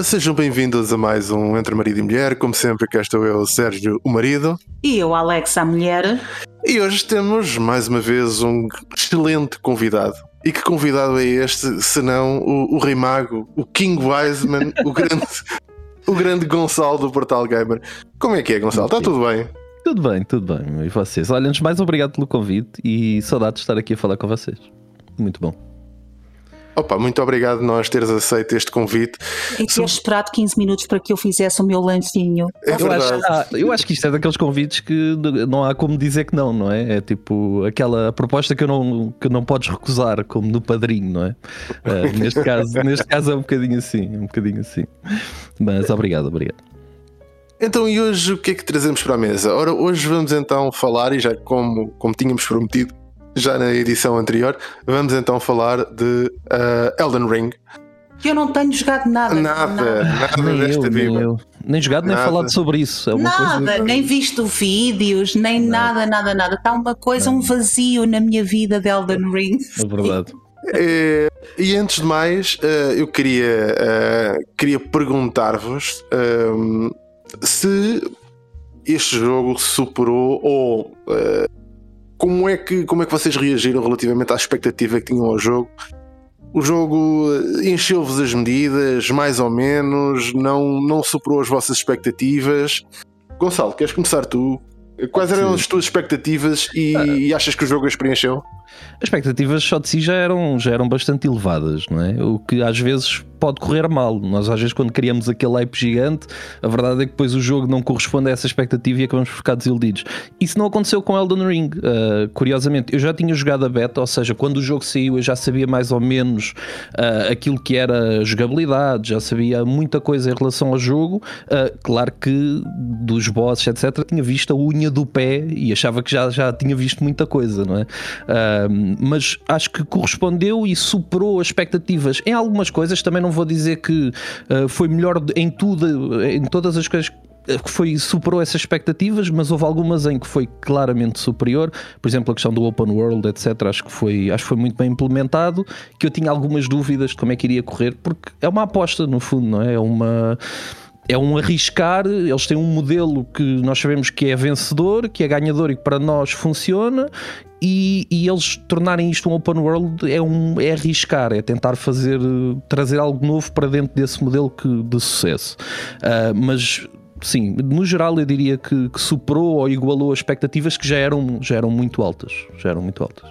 Ora, sejam bem-vindos a mais um Entre Marido e Mulher. Como sempre, cá estou eu, Sérgio, o marido. E eu, Alex, a mulher. E hoje temos mais uma vez um excelente convidado. E que convidado é este, senão o, o Rei Mago, o King Wiseman, o grande, o grande Gonçalo do Portal Gamer. Como é que é, Gonçalo? Está tudo bem? Tudo bem, tudo bem. E vocês? Olha, antes mais obrigado pelo convite e saudade de estar aqui a falar com vocês. Muito bom. Opa, muito obrigado nós teres aceito este convite. E ter esperado 15 minutos para que eu fizesse o meu lanchinho. É eu, acho, ah, eu acho que isto é daqueles convites que não há como dizer que não, não é? É tipo aquela proposta que, eu não, que não podes recusar, como no padrinho, não é? Ah, neste, caso, neste caso é um bocadinho assim, um bocadinho assim. Mas obrigado, obrigado. Então, e hoje o que é que trazemos para a mesa? Ora, hoje vamos então falar, e já como, como tínhamos prometido já na edição anterior, vamos então falar de uh, Elden Ring. Eu não tenho jogado nada. Nada, nada Nem desta eu, nem eu. Nem jogado, nem Nada. falado sobre isso. É Nada, coisa... nem visto vídeos, nem nada, nada, nada. Está uma coisa, um vazio na minha vida de Elden Ring. É verdade. Eh, e antes de mais, eh, eu queria, eh, queria perguntar-vos ehm, se este jogo superou ou como, é que, como é que vocês reagiram relativamente à expectativa que tinham ao jogo. O jogo eh, encheu-vos as medidas, mais ou menos, não, não superou as vossas expectativas. Gonçalo, queres começar tu? Quais eram as tuas expectativas e, e achas que o jogo as preencheu? As expectativas só de si já eram, já eram bastante elevadas, não é? O que às vezes pode correr mal. Nós, às vezes, quando criamos aquele hype gigante, a verdade é que depois o jogo não corresponde a essa expectativa e acabamos por ficar desiludidos. Isso não aconteceu com Elden Ring. Uh, curiosamente, eu já tinha jogado a beta, ou seja, quando o jogo saiu, eu já sabia mais ou menos uh, aquilo que era jogabilidade, já sabia muita coisa em relação ao jogo. Uh, claro que dos bosses, etc., tinha visto a unha do pé e achava que já, já tinha visto muita coisa, não é? Mas acho que correspondeu e superou as expectativas em algumas coisas. Também não vou dizer que uh, foi melhor em tudo, em todas as coisas que foi, superou essas expectativas, mas houve algumas em que foi claramente superior. Por exemplo, a questão do open world, etc. Acho que foi, acho que foi muito bem implementado. Que eu tinha algumas dúvidas de como é que iria correr, porque é uma aposta, no fundo, não é? É uma é um arriscar. Eles têm um modelo que nós sabemos que é vencedor, que é ganhador e que para nós funciona. E, e eles tornarem isto um open world é, um, é arriscar, é tentar fazer trazer algo novo para dentro desse modelo que, de sucesso. Uh, mas sim, no geral eu diria que, que, superou ou igualou as expectativas que já eram, já eram muito altas. Já eram muito altas.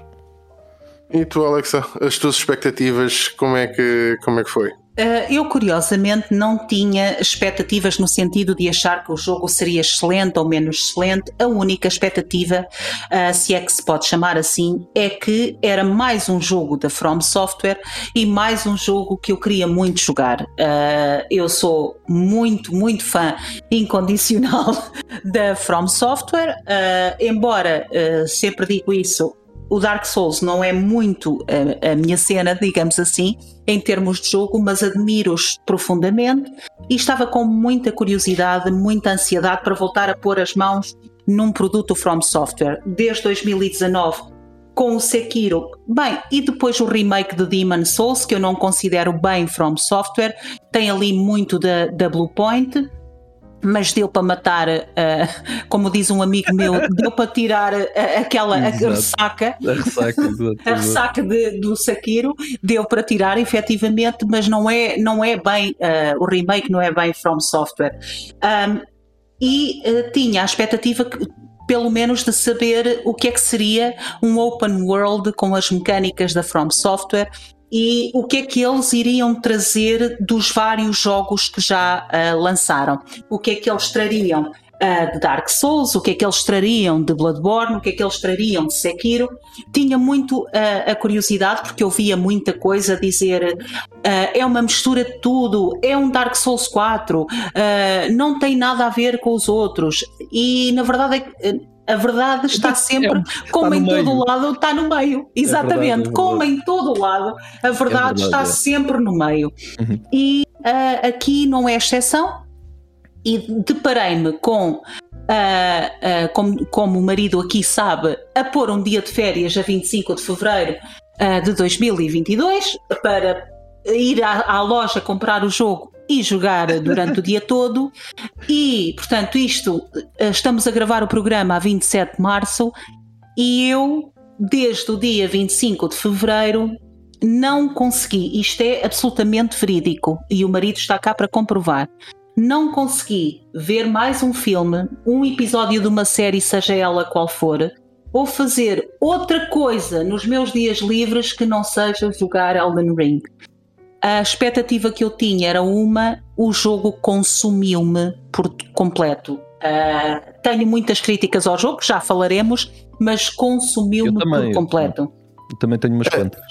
E tu, Alexa, as tuas expectativas, como é que, como é que foi? Uh, eu, curiosamente, não tinha expectativas no sentido de achar que o jogo seria excelente ou menos excelente. A única expectativa, uh, se é que se pode chamar assim, é que era mais um jogo da From Software e mais um jogo que eu queria muito jogar. Uh, eu sou muito, muito fã incondicional da From Software, embora sempre digo isso, o Dark Souls não é muito a, a, minha cena, digamos assim, em termos de jogo, mas admiro-os profundamente e estava com muita curiosidade, muita ansiedade para voltar a pôr as mãos num produto From Software. Desde 2019, com o Sekiro, bem, e depois o remake de Demon Souls, que eu não considero bem From Software, tem ali muito da, da Bluepoint mas deu para matar, uh, como diz um amigo meu, deu para tirar uh, aquela a ressaca, a ressaca, a ressaca de, do Sakiro, deu para tirar efetivamente, mas não é, não é bem, uh, o remake não é bem From Software. Um, e tinha a expectativa que pelo menos de saber o que é que seria um open world com as mecânicas da From Software e o que é que eles iriam trazer dos vários jogos que já uh, lançaram. O que é que eles trariam uh, de Dark Souls, o que é que eles trariam de Bloodborne, o que é que eles trariam de Sekiro. Tinha muito uh, a curiosidade, porque eu via muita coisa dizer é uma mistura de tudo, é um Dark Souls 4, não tem nada a ver com os outros. E na verdade é que a verdade está sempre, é, como está em todo o lado, está no meio. Exatamente, é verdade, é como em todo o lado, a verdade, verdade, está é. sempre no meio. Uhum. E uh, aqui não é exceção. E deparei-me com, uh, uh, como, como o marido aqui sabe, a pôr um dia de férias a 25 de fevereiro de 2022 para ir à, à loja comprar o jogo e jogar durante o dia todo. E, portanto, isto, eh, estamos a gravar o programa a 27 de março e eu, desde o dia 25 de fevereiro, não consegui. Isto é absolutamente verídico e o marido está cá para comprovar. Não consegui ver mais um filme, um episódio de uma série, seja ela qual for, ou fazer outra coisa nos meus dias livres que não seja jogar Elden Ring a expectativa que eu tinha era uma, o jogo consumiu-me por completo. Uh, tenho muitas críticas ao jogo, já falaremos, mas consumiu-me por completo. Eu, também tenho umas quantas.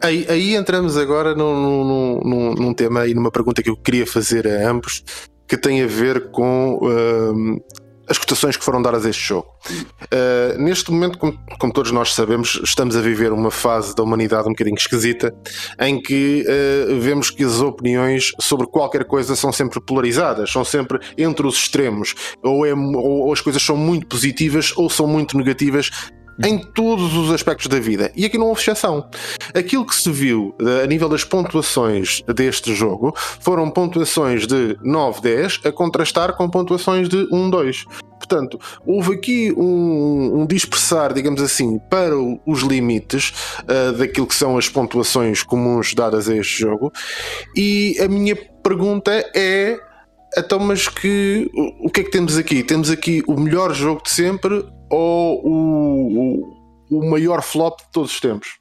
Aí, aí, entramos agora num, num, num, num, tema e numa pergunta que eu queria fazer a ambos, que tem a ver com uh, as cotações que foram dadas a este jogo. Uh, neste momento, como, como, todos nós sabemos, estamos a viver uma fase da humanidade um bocadinho esquisita, em que uh, vemos que as opiniões sobre qualquer coisa são sempre polarizadas, são sempre entre os extremos. Ou, é, ou, ou as coisas são muito positivas ou são muito negativas em todos os aspectos da vida. E aqui não houve exceção. Aquilo que se viu a nível das pontuações deste jogo foram pontuações de 9, 10 a contrastar com pontuações de 1, 2. Portanto, houve aqui um, um dispersar, digamos assim, para os limites uh, daquilo que são as pontuações comuns dadas a este jogo. E a minha pergunta é então, mas que o que é que temos aqui? Temos aqui o melhor jogo de sempre ou o, o, o maior flop de todos os tempos?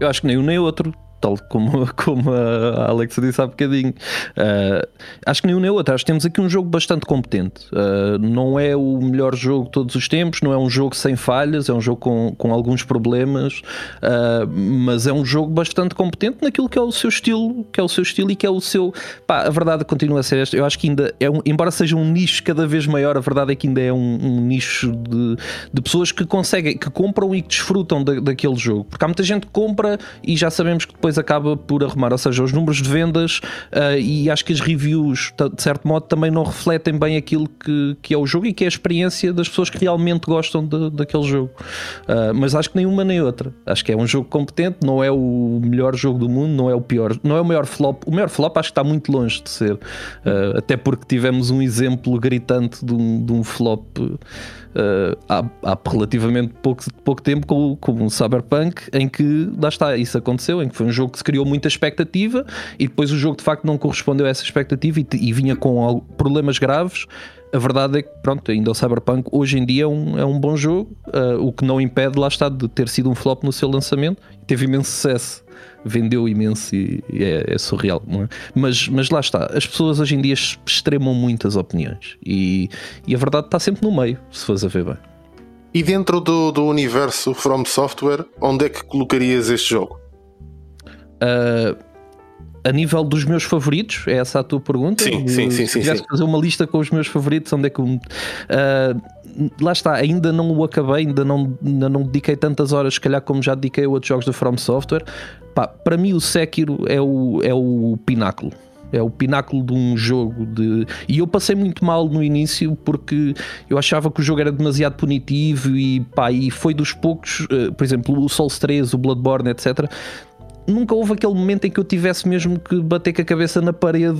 Eu acho que nem um nem outro tal como, como a Alexa disse há bocadinho. Uh, acho que nem um nem outro. Acho que temos aqui um jogo bastante competente. Uh, não é o melhor jogo de todos os tempos, não é um jogo sem falhas, é um jogo com, com alguns problemas, uh, mas é um jogo bastante competente naquilo que é o seu estilo, que é o seu estilo e que é o seu. Pá, a verdade continua a ser esta. Eu acho que ainda é um, embora seja um nicho cada vez maior, a verdade é que ainda é um, um nicho de, de pessoas que conseguem, que compram e que desfrutam da, daquele jogo. Porque há muita gente que compra e já sabemos que depois depois acaba por arrumar. Ou seja, os números de vendas uh, e acho que as reviews, de certo modo, também não refletem bem aquilo que, que é o jogo e que é a experiência das pessoas que realmente gostam de, daquele jogo. Uh, mas acho que nenhuma nem outra. Acho que é um jogo competente, não é o melhor jogo do mundo, não é o pior, não é o maior flop. O maior flop acho que está muito longe de ser. Uh, até porque tivemos um exemplo gritante de um, de um flop uh, há, há, relativamente pouco, pouco tempo com, com um Cyberpunk em que lá está, isso aconteceu, em que foi um jogo que se criou muita expectativa e depois o jogo de facto não correspondeu a essa expectativa e, e vinha com problemas graves. A verdade é que, pronto, ainda o Cyberpunk hoje em dia é um, é um bom jogo, uh, o que não impede, lá está, de ter sido um flop no seu lançamento. Teve imenso sucesso vendeu imenso e, e é, é, surreal. É? Mas, mas lá está, as pessoas hoje em dia extremam muitas opiniões e, e a verdade está sempre no meio, se fores a ver bem. E dentro do, do universo From Software, onde é que colocarias este jogo? Uh, a nível dos meus favoritos, é essa a tua pergunta? Sim, sim, sim. Se tivesse fazer uma lista com os meus favoritos, onde é que. Uh, lá está, ainda não o acabei, ainda não, ainda não dediquei tantas horas, se calhar, como já dediquei a outros jogos da From Software. Pá, para mim, o Sekiro é o, é o pináculo. É o pináculo de um jogo de. E eu passei muito mal no início porque eu achava que o jogo era demasiado punitivo e pá, e foi dos poucos, uh, por exemplo, o Souls 3, o Bloodborne, etc nunca houve aquele momento em que eu tivesse mesmo que bater com a cabeça na parede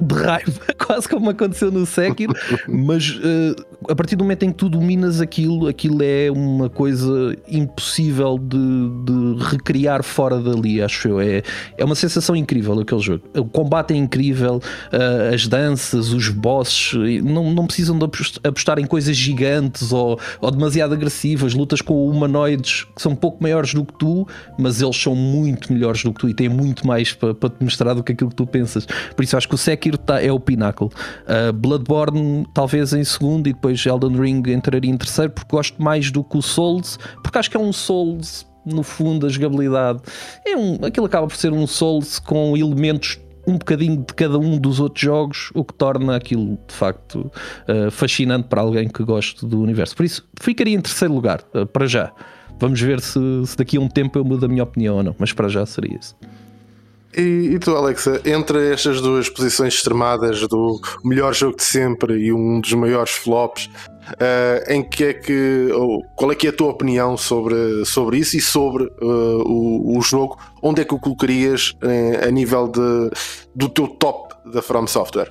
de raiva, quase como aconteceu no Sekiro, mas uh, a partir do momento em que tu dominas aquilo, aquilo é uma coisa impossível de, de, recriar fora dali, acho eu. É, é uma sensação incrível aquele jogo. O combate é incrível, uh, as danças, os bosses, não, não precisam de apostar em coisas gigantes ou, ou demasiado agressivas, lutas com humanoides que são um pouco maiores do que tu, mas eles são muito melhores do que tu e têm muito mais para, para te mostrar do que aquilo que tu pensas. Por isso acho que o Sekiro Sekiro tá, é o pináculo. Uh, Bloodborne, talvez em segundo, e depois Elden Ring entraria em terceiro, porque gosto mais do que o Souls, porque acho que é um Souls, no fundo, a jogabilidade. É um, aquilo acaba por ser um Souls com elementos um bocadinho de cada um dos outros jogos, o que torna aquilo de facto uh, fascinante para alguém que goste do universo. Por isso, ficaria em terceiro lugar, uh, para já. Vamos ver se, se, daqui a um tempo eu mudo a minha opinião ou não, mas para já seria isso. E, e, tu, Alexa, entre estas duas posições extremadas do melhor jogo de sempre e um dos maiores flops, uh, em que é que ou, qual é que é a tua opinião sobre, sobre isso e sobre uh, o, o, jogo? Onde é que o colocarias uh, a nível de, do teu top da From Software?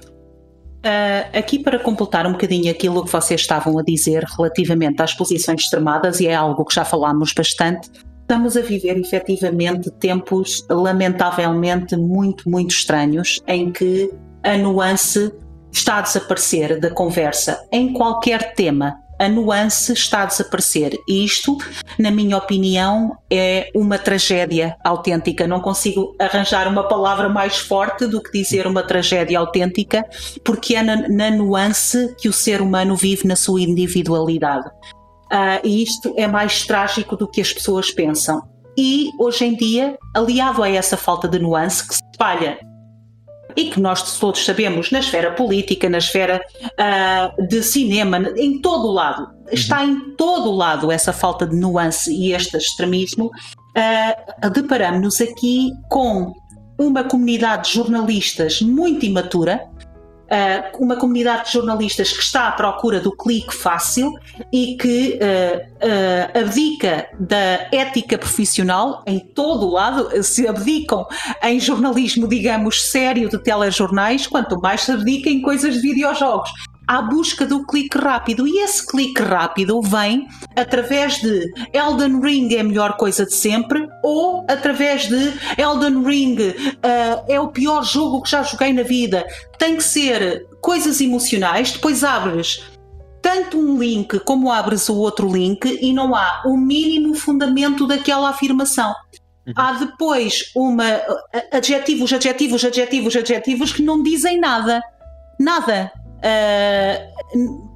aqui para completar um bocadinho aquilo que vocês estavam a dizer relativamente às posições extremadas, e é algo que já falámos bastante, Estamos a viver efetivamente tempos lamentavelmente muito, muito estranhos em que a nuance está a desaparecer da conversa em qualquer tema. A nuance está a desaparecer. E isto, na minha opinião, é uma tragédia autêntica. Não consigo arranjar uma palavra mais forte do que dizer uma tragédia autêntica, porque é na, na nuance que o ser humano vive na sua individualidade. Uh, e isto é mais trágico do que as pessoas pensam. E hoje em dia, aliado a essa falta de nuance que se espalha e que nós todos sabemos na esfera política, na esfera uh, de cinema, em todo o lado, uhum. está em todo o lado essa falta de nuance e este extremismo, uh, deparamos-nos aqui com uma comunidade de jornalistas muito imatura, uh, uma comunidade de jornalistas que está à procura do clique fácil e que uh, uh, abdica da ética profissional em todo o lado, se abdicam em jornalismo, digamos, sério de telejornais, quanto mais se abdica em coisas de videojogos à busca do clique rápido. E esse clique rápido vem através de Elden Ring é a melhor coisa de sempre ou através de Elden Ring uh, é o pior jogo que já joguei na vida. Tem que ser coisas emocionais, depois abres tanto um link como abres o outro link e não há o mínimo fundamento daquela afirmação. Uhum. Há depois uma adjetivos, adjetivos, adjetivos, adjetivos que não dizem nada. Nada. Uh,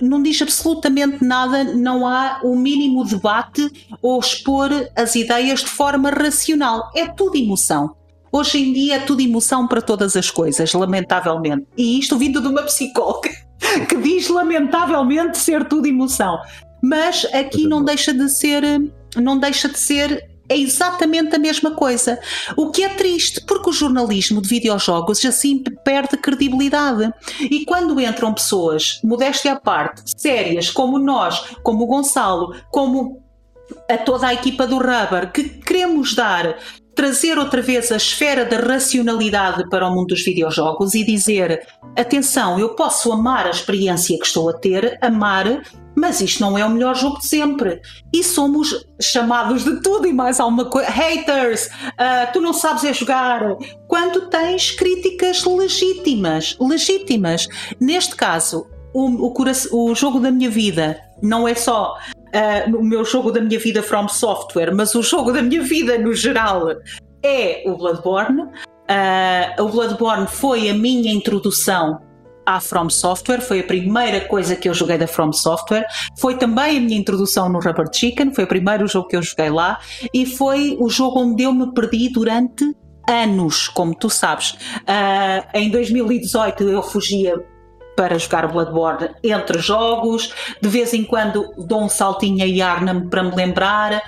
não diz absolutamente nada, não há o mínimo debate ou expor as ideias de forma racional. É tudo emoção. Hoje em dia é tudo emoção para todas as coisas, lamentavelmente. E isto vindo de uma psicóloga que diz lamentavelmente ser tudo emoção. Mas aqui não deixa de ser, não deixa de ser é exatamente a mesma coisa. O que é triste, porque o jornalismo de videojogos assim perde credibilidade. E quando entram pessoas, modéstia à parte, sérias, como nós, como o Gonçalo, como a toda a equipa do Rubber, que queremos dar trazer outra vez a esfera da racionalidade para o mundo dos videojogos e dizer: atenção, eu posso amar a experiência que estou a ter, amar, mas isto não é o melhor jogo de sempre. E somos chamados de tudo e mais alguma coisa. Haters, uh, tu não sabes é jogar. Quando tens críticas legítimas, legítimas. Neste caso, o, o, o jogo da minha vida não é só uh, o meu jogo da minha vida From Software, mas o jogo da minha vida no geral é o Bloodborne. Uh, o Bloodborne foi a minha introdução à From Software, foi a primeira coisa que eu joguei da From Software, foi também a minha introdução no Rubber Chicken, foi o primeiro jogo que eu joguei lá e foi o jogo onde eu me perdi durante anos, como tu sabes. Uh, em 2018 eu fugia para jogar Bloodborne entre jogos, de vez em quando dou um saltinho a Yarnam para me lembrar.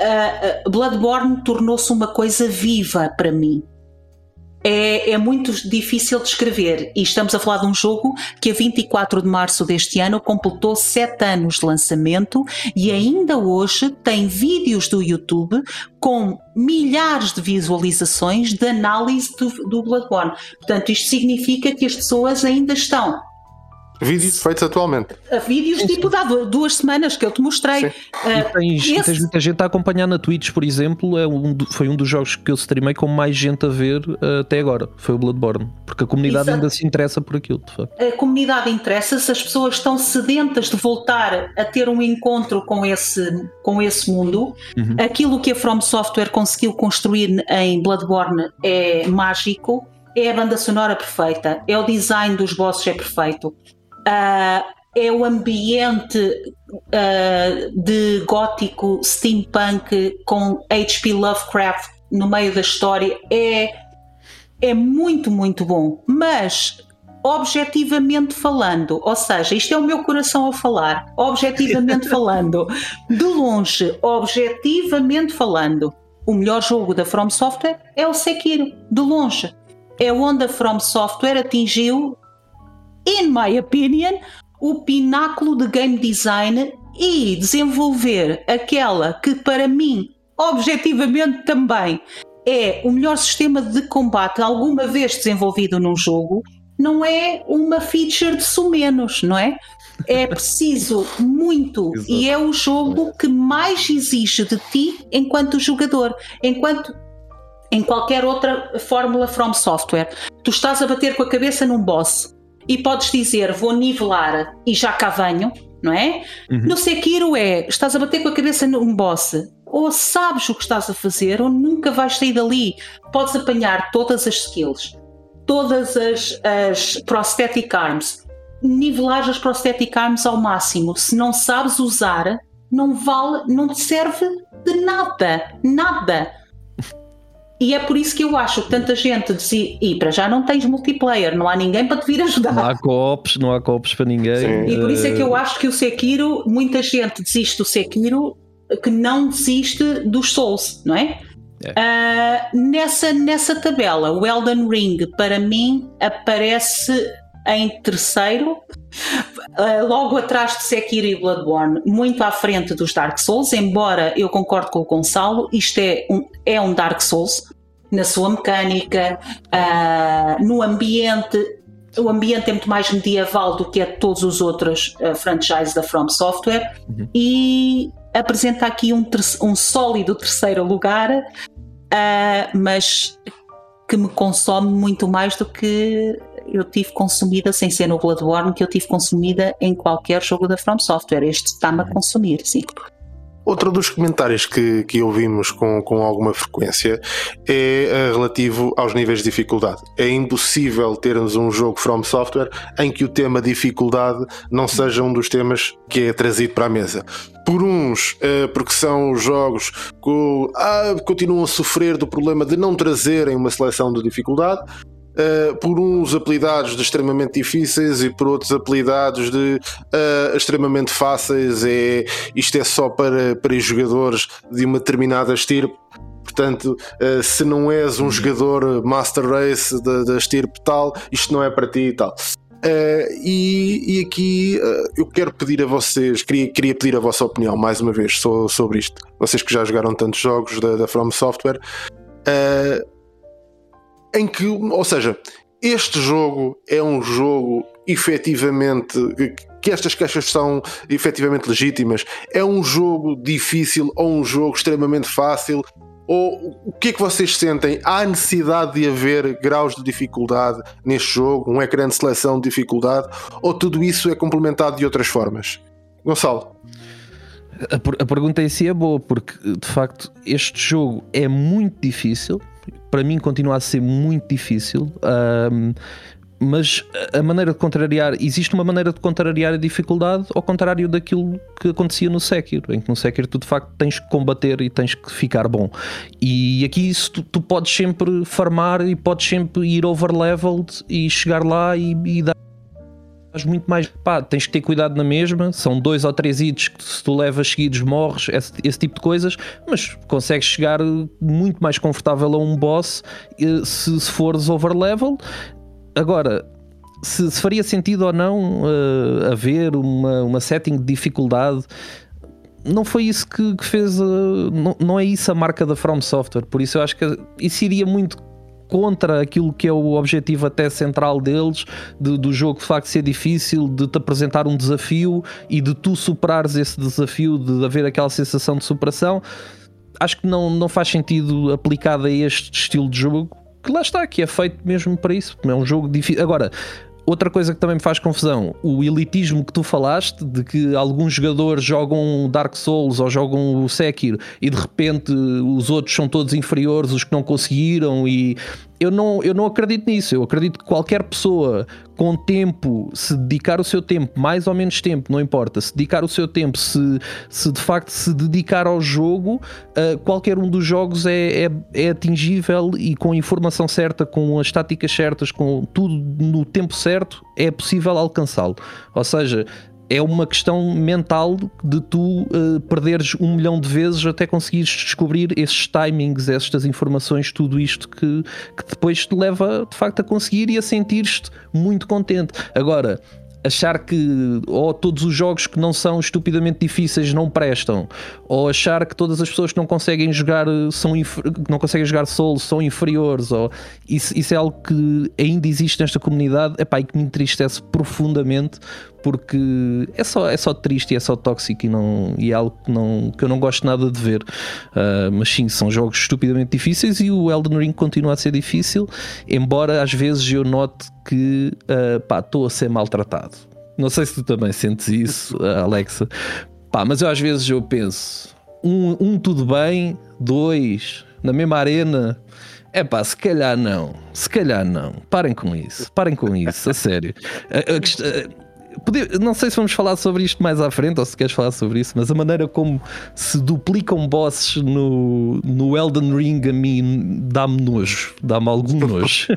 Uh, Bloodborne tornou-se uma coisa viva para mim é, é, muito difícil de escrever. E estamos a falar de um jogo que a 24 de março deste ano completou 7 anos de lançamento e ainda hoje tem vídeos do YouTube com milhares de visualizações de análise do, do Bloodborne. Portanto, isto significa que as pessoas ainda estão Vídeos feitos atualmente. Vídeos tipo há duas semanas que eu te mostrei. Uh, e tens, esse... tens, muita gente a acompanhar na Twitch, por exemplo. É um, foi um dos jogos que eu streamei com mais gente a ver uh, até agora. Foi o Bloodborne. Porque a comunidade Exato. ainda se interessa por aquilo, de facto. A comunidade interessa-se, as pessoas estão sedentas de voltar a ter um encontro com esse, com esse mundo. Uhum. Aquilo que a From Software conseguiu construir em Bloodborne é mágico. É a banda sonora perfeita, é o design dos bosses é perfeito, uh, é o ambiente uh, de gótico steampunk com H.P. Lovecraft no meio da história é, é muito, muito bom. Mas objetivamente falando, ou seja, isto é o meu coração a falar, objetivamente falando, de longe, objetivamente falando, o melhor jogo da From Software é o Sekiro, de longe. É onde a From Software atingiu, in my opinion, o pináculo de game design e desenvolver aquela que para mim, objetivamente também, é o melhor sistema de combate alguma vez desenvolvido num jogo, não é uma feature de sumenos, não é? É preciso muito Exato. e é o jogo que mais exige de ti enquanto jogador, enquanto em qualquer outra fórmula from software. Tu estás a bater com a cabeça num boss e podes dizer vou nivelar e já cá venho, não é? Uhum. No Sekiro é estás a bater com a cabeça num boss ou sabes o que estás a fazer ou nunca vais sair dali. Podes apanhar todas as skills, todas as, as prosthetic arms, nivelar as prosthetic arms ao máximo. Se não sabes usar, não vale, não te serve de nada, nada. E é por isso que eu acho que tanta gente dizia, e para já não tens multiplayer, não há ninguém para te vir ajudar. Não há co-ops, não há co-ops para ninguém. Sim. E por isso é que eu Eh, acho que o Sekiro, muita gente desiste do Sekiro que não desiste dos Souls, não é? É. Ah, nessa, nessa tabela, o Elden Ring para mim aparece em terceiro, ah, logo atrás de Sekiro e Bloodborne, muito à frente dos Dark Souls, embora eu concordo com o Gonçalo, isto é um, é um Dark Souls na sua mecânica, ah, no ambiente, o ambiente é muito mais medieval do que é todos os outros uh, franchises da From Software Uhum. e apresenta aqui um, um sólido terceiro lugar, uh, mas que me consome muito mais do que eu tive consumida, sem ser no Bloodborne, que eu tive consumida em qualquer jogo da From Software. Este está-me a consumir, sim. Outro dos comentários que, que ouvimos com, com alguma frequência é eh, relativo aos níveis de dificuldade. É impossível termos um jogo From Software em que o tema dificuldade não seja um dos temas que é trazido para a mesa. Por uns, eh, porque são jogos que ah, continuam a sofrer do problema de não trazerem uma seleção de dificuldade, Uh, por uns apelidados de extremamente difíceis e por outros apelidados de uh, extremamente fáceis. É, isto é só para, para jogadores de uma determinada estirpe. Portanto, uh, se não és um jogador Master Race da, estirpe tal, isto não é para ti e tal. E, aqui eu quero pedir a vocês, queria, queria pedir a vossa opinião mais uma vez so- sobre isto. Vocês que já jogaram tantos jogos da, da From Software, em que, ou seja, este jogo é um jogo efetivamente que estas queixas são efetivamente legítimas. É um jogo difícil ou um jogo extremamente fácil? Ou o que é que vocês sentem? Há necessidade de haver graus de dificuldade neste jogo, um ecrã de seleção de dificuldade, ou tudo isso é complementado de outras formas? Gonçalo, A, per- a pergunta em si é boa, porque de facto este jogo é muito difícil. Para mim, continua a ser muito difícil. ahm, mas a maneira de contrariar, existe uma maneira de contrariar a dificuldade ao contrário daquilo que acontecia no Sekiro, em que no Sekiro tu de facto tens que combater e tens que ficar bom. E aqui isso tu, tu podes sempre farmar e podes sempre ir overleveled e chegar lá e, e dar Muito mais. Pá, tens que ter cuidado na mesma. São dois ou três hits que se tu levas seguidos morres, esse, esse tipo de coisas. Mas consegues chegar muito mais confortável a um boss eh, se, se fores overlevel. Agora, se, se faria sentido ou não eh, haver uma, uma setting de dificuldade. Não foi isso que, que fez. eh, não, não é isso a marca da From Software. Por isso eu acho que isso iria muito contra aquilo que é o objetivo até central deles, de- do jogo de facto ser difícil, de te apresentar um desafio e de tu superares esse desafio, de haver aquela sensação de superação. Acho que não, não faz sentido aplicado a este estilo de jogo, que lá está, que é feito mesmo para isso. É um jogo difícil. Agora, outra coisa que também me faz confusão, o elitismo que tu falaste, de que alguns jogadores jogam Dark Souls ou jogam o Sekiro e de repente os outros são todos inferiores, os que não conseguiram e eu não, eu não acredito nisso. Eu acredito que qualquer pessoa com tempo, se dedicar o seu tempo, mais ou menos tempo, não importa, se dedicar o seu tempo, se, se de facto se dedicar ao jogo, uh, qualquer um dos jogos é, é, é atingível e com a informação certa, com as táticas certas, com tudo no tempo certo, é possível alcançá-lo. Ou seja, é uma questão mental de tu uh, perderes um milhão de vezes até conseguires descobrir esses timings, estas informações, tudo isto que, que depois te leva de facto a conseguir e a sentir-te muito contente. Agora, achar que ou todos os jogos que não são estupidamente difíceis não prestam, ou achar que todas as pessoas que não conseguem jogar são que não conseguem jogar solo são inferiores, ou isso, isso é algo que ainda existe nesta comunidade epá, e que me entristece profundamente porque é só, é só triste e é só tóxico e, não, e é algo que, não, que eu não gosto nada de ver. Uh, mas sim, são jogos estupidamente difíceis e o Elden Ring continua a ser difícil, embora às vezes eu note que uh, estou a ser maltratado. Não sei se tu também sentes isso, Alexa. Pá, mas eu às vezes eu penso: um, um tudo bem, dois, na mesma arena. É pá, se calhar não, se calhar não. Parem com isso, parem com isso, a sério. A, a, Podia, não sei se vamos falar sobre isto mais à frente ou se queres falar sobre isso, mas a maneira como se duplicam bosses no, no Elden Ring a mim dá-me nojo, dá-me algum nojo.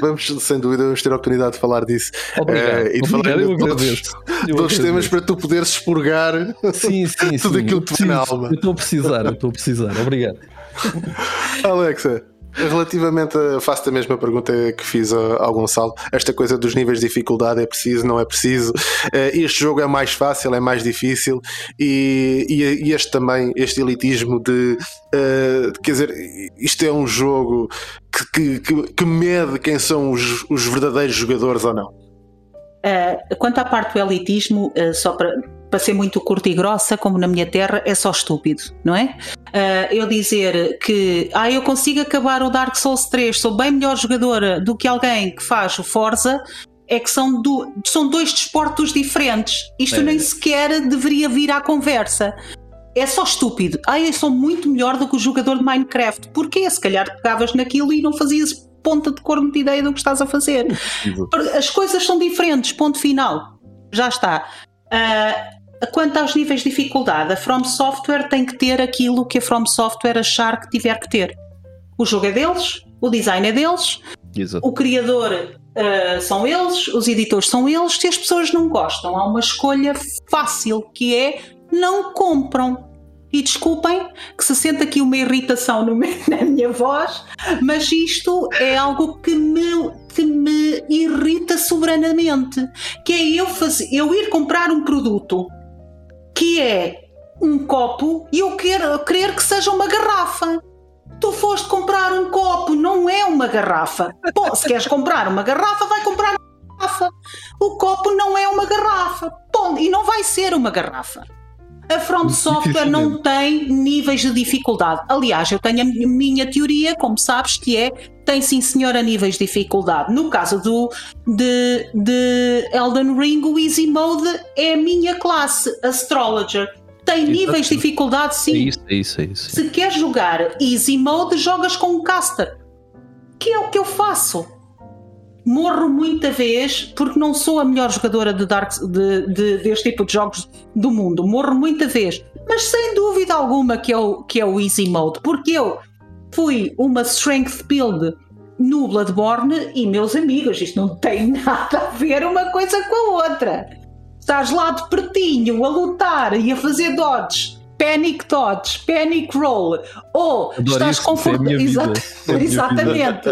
vamos, sem dúvida, vamos ter a oportunidade de falar disso Obrigado. Uh, e de falar de outros, temas para tu poderes expurgar sim, sim, tudo sim, aquilo que tem na alma. Eu estou a precisar, eu estou a precisar. Obrigado. Alexa. Relativamente, faço a mesma pergunta que fiz ao Gonçalo. Esta coisa dos níveis de dificuldade é preciso, não é preciso. Eh, este jogo é mais fácil, é mais difícil, e, e este também, este elitismo de uh, quer dizer, isto é um jogo que, que, que mede quem são os, os verdadeiros jogadores ou não. Uh, quanto à parte do elitismo, só para para ser muito curta e grossa, como na minha terra, é só estúpido, não é? Uh, eu dizer que ah, eu consigo acabar o Dark Souls 3, sou bem melhor jogadora do que alguém que faz o Forza, é que são, do, são dois desportos diferentes. Isto é. nem sequer deveria vir à conversa. É só estúpido. Ah, eu sou muito melhor do que o jogador de Minecraft. Porquê? Se calhar pegavas naquilo e não fazias ponta de corno de ideia do que estás a fazer. As coisas são diferentes, ponto final. Já está. Uh, Quanto aos níveis de dificuldade, a From Software tem que ter aquilo que a From Software achar que tiver que ter. O jogo é deles, o design é deles, Exato. o criador uh, são eles, os editores são eles. Se as pessoas não gostam, há uma escolha fácil que é não compram. E desculpem que se sente aqui uma irritação meu, na minha voz, mas isto é algo que me, que me irrita soberanamente. Que é eu, fazer, eu ir comprar um produto que é um copo e eu quero querer que seja uma garrafa. Tu foste comprar um copo, não é uma garrafa. Pô, se queres comprar uma garrafa, vai comprar uma garrafa. O copo não é uma garrafa. E não vai ser uma garrafa. A Front Software não tem níveis de dificuldade. Aliás, eu tenho a minha teoria, como sabes, que é tem sim senhora níveis de dificuldade. No caso do de, de Elden Ring, o Easy Mode é a minha classe, Astrologer. Tem níveis de dificuldade, sim. É isso, é isso, é isso. Se queres jogar Easy Mode, jogas com um caster. Que é o que eu faço morro muita vez porque não sou a melhor jogadora de, Dark, de, de, deste tipo de jogos do mundo. Morro muita vez. Mas sem dúvida alguma que é o, que é o Easy Mode. Porque eu fui uma Strength Build no Bloodborne e, meus amigos, isto não tem nada a ver uma coisa com a outra. Estás lá de pertinho a lutar e a fazer dodges panic dodge, panic roll, ou Adoro estás confortável. É Exa exatamente.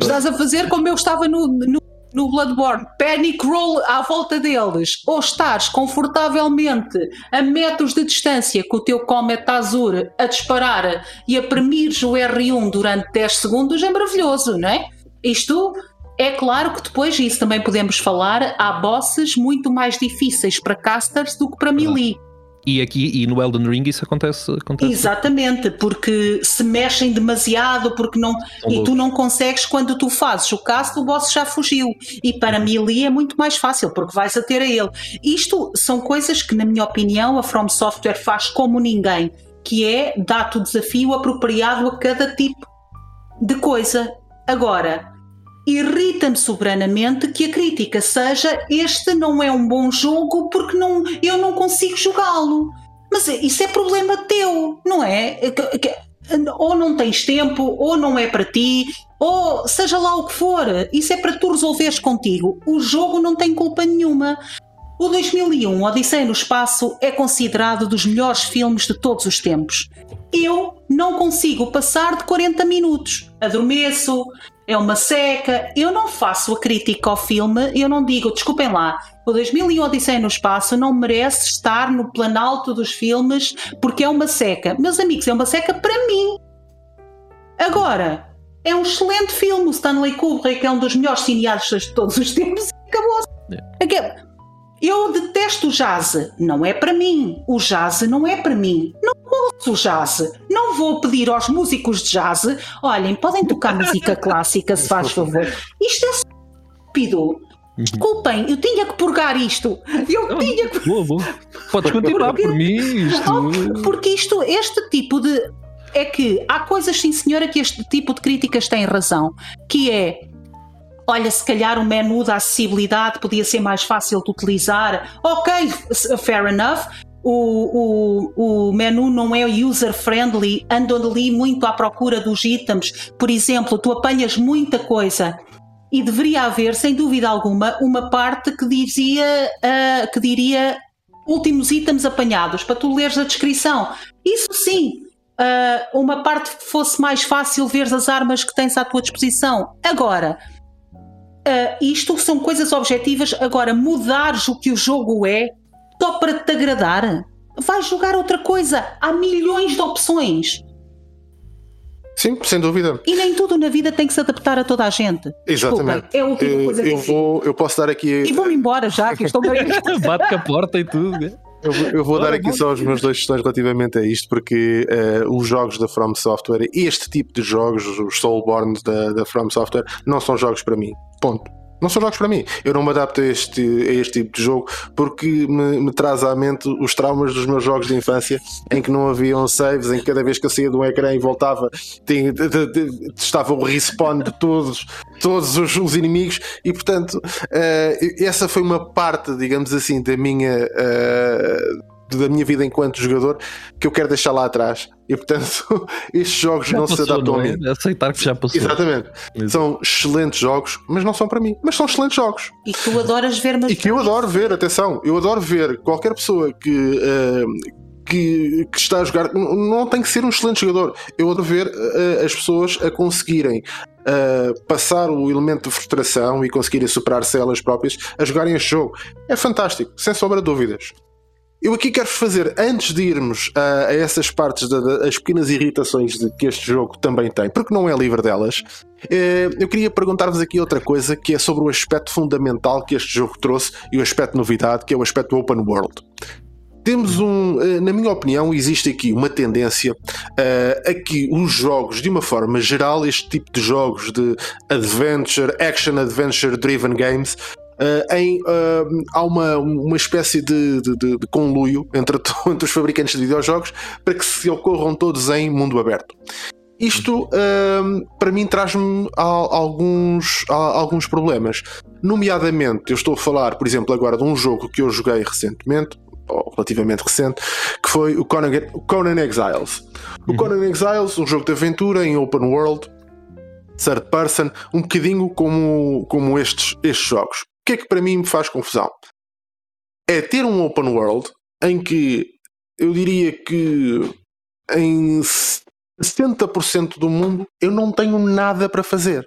estás a fazer como eu estava no, no, no, Bloodborne, panic roll à volta deles, ou estás confortavelmente a metros de distância com o teu Comet Azure a disparar e a premires o R1 durante 10 segundos, é maravilhoso, não é? Isto é claro que depois, isso também podemos falar, há bosses muito mais difíceis para casters do que para melee. E aqui e no Elden Ring isso acontece, acontece. Exatamente, porque se mexem demasiado, porque não São e tu não consegues quando tu fazes o caso, o boss já fugiu. E para melee é muito mais fácil, porque vais a ter a ele. Isto são coisas que, na minha opinião, a From Software faz como ninguém, que é dar-te o desafio apropriado a cada tipo de coisa. Agora, irrita-me soberanamente que a crítica seja este não é um bom jogo porque não, eu não consigo jogá-lo. Mas isso é problema teu, não é? Ou não tens tempo, ou não é para ti, ou seja lá o que for, isso é para tu resolveres contigo. O jogo não tem culpa nenhuma. O 2001 Odisseia no Espaço é considerado dos melhores filmes de todos os tempos. Eu não consigo passar de 40 minutos. Adormeço, é uma seca. Eu não faço a crítica ao filme, eu não digo, desculpem lá, o 2001 Odisseia no Espaço não merece estar no planalto dos filmes porque é uma seca. Meus amigos, é uma seca para mim. Agora, é um excelente filme. O Stanley Kubrick é um dos melhores cineastas de todos os tempos. Acabou-se. É. Eu detesto o jazz. Não é para mim. O jazz não é para mim. Não ouço jazz. Não vou pedir aos músicos de jazz: olhem, podem tocar música clássica, se faz favor. Isto é estúpido. Desculpem, eu tinha que purgar isto. Eu não, tinha que. Boa, boa. Podes continuar por mim. Isto... Porque isto, este tipo de. É que há coisas, sim senhora, que este tipo de críticas têm razão. Que é olha, se calhar o menu da acessibilidade podia ser mais fácil de utilizar. Ok, fair enough. O, o, o menu não é user-friendly, ando ali muito à procura dos itens. Por exemplo, tu apanhas muita coisa e deveria haver, sem dúvida alguma, uma parte que dizia uh, que diria últimos itens apanhados para tu leres a descrição. Isso sim, uh, uma parte que fosse mais fácil ver as armas que tens à tua disposição. Agora, Uh, isto são coisas objetivas. Agora, mudares o que o jogo é só para te agradar, vais jogar outra coisa. Há milhões de opções. Sim, sem dúvida. E nem tudo na vida tem que se adaptar a toda a gente. Exatamente. Desculpa, é a última eu, coisa que eu vou, eu posso dar aqui. E vou-me embora já, que estou bem. Bate com a porta e tudo. Eu, eu vou dar aqui só os meus dois questões relativamente a isto, porque uh, os jogos da From Software, este tipo de jogos, os Soulborn da, da From Software, não são jogos para mim. Ponto. Não são jogos para mim. Eu não me adapto a este, a este tipo de jogo porque me, me, traz à mente os traumas dos meus jogos de infância em que não haviam saves, em que cada vez que eu saía de um ecrã e voltava tinha, estava o respawn de todos, todos os, os inimigos e portanto uh, essa foi uma parte, digamos assim, da minha. Uh, da minha vida enquanto jogador que eu quero deixar lá atrás. E portanto, estes jogos já não passou, se adaptam não é? a mim. Aceitar que já passou. Exatamente. Exato. São excelentes jogos, mas não são para mim. Mas são excelentes jogos. E que tu adoras ver, mas. E que eu adoro ver, atenção, eu adoro ver qualquer pessoa que. Uh, que, que, está a jogar não tem que ser um excelente jogador. Eu adoro ver uh, as pessoas a conseguirem uh, passar o elemento de frustração e conseguirem superar-se elas próprias a jogarem este jogo. É fantástico, sem sombra de dúvidas. Eu aqui quero fazer, antes de irmos a, a essas partes das pequenas irritações de, que este jogo também tem, porque não é livre delas, eh, eu queria perguntar-vos aqui outra coisa que é sobre o aspecto fundamental que este jogo trouxe e o aspecto novidade, que é o aspecto open world. Temos um, eh, na minha opinião, existe aqui uma tendência uh, a que os jogos, de uma forma geral, este tipo de jogos de adventure, action adventure driven games, Uh, em, uh, há uma, uma espécie de, de, de, de conluio entre, entre, os fabricantes de videojogos para que se ocorram todos em mundo aberto. Isto uh, para mim traz-me alguns, alguns problemas. Nomeadamente, eu estou a falar, por exemplo, agora de um jogo que eu joguei recentemente, ou relativamente recente, que foi o Conan, Conan Exiles. O uhum. Conan Exiles, um jogo de aventura em open world, third person, um bocadinho como, como estes, estes jogos que é que para mim me faz confusão? É ter um open world em que eu diria que em 70% do mundo eu não tenho nada para fazer.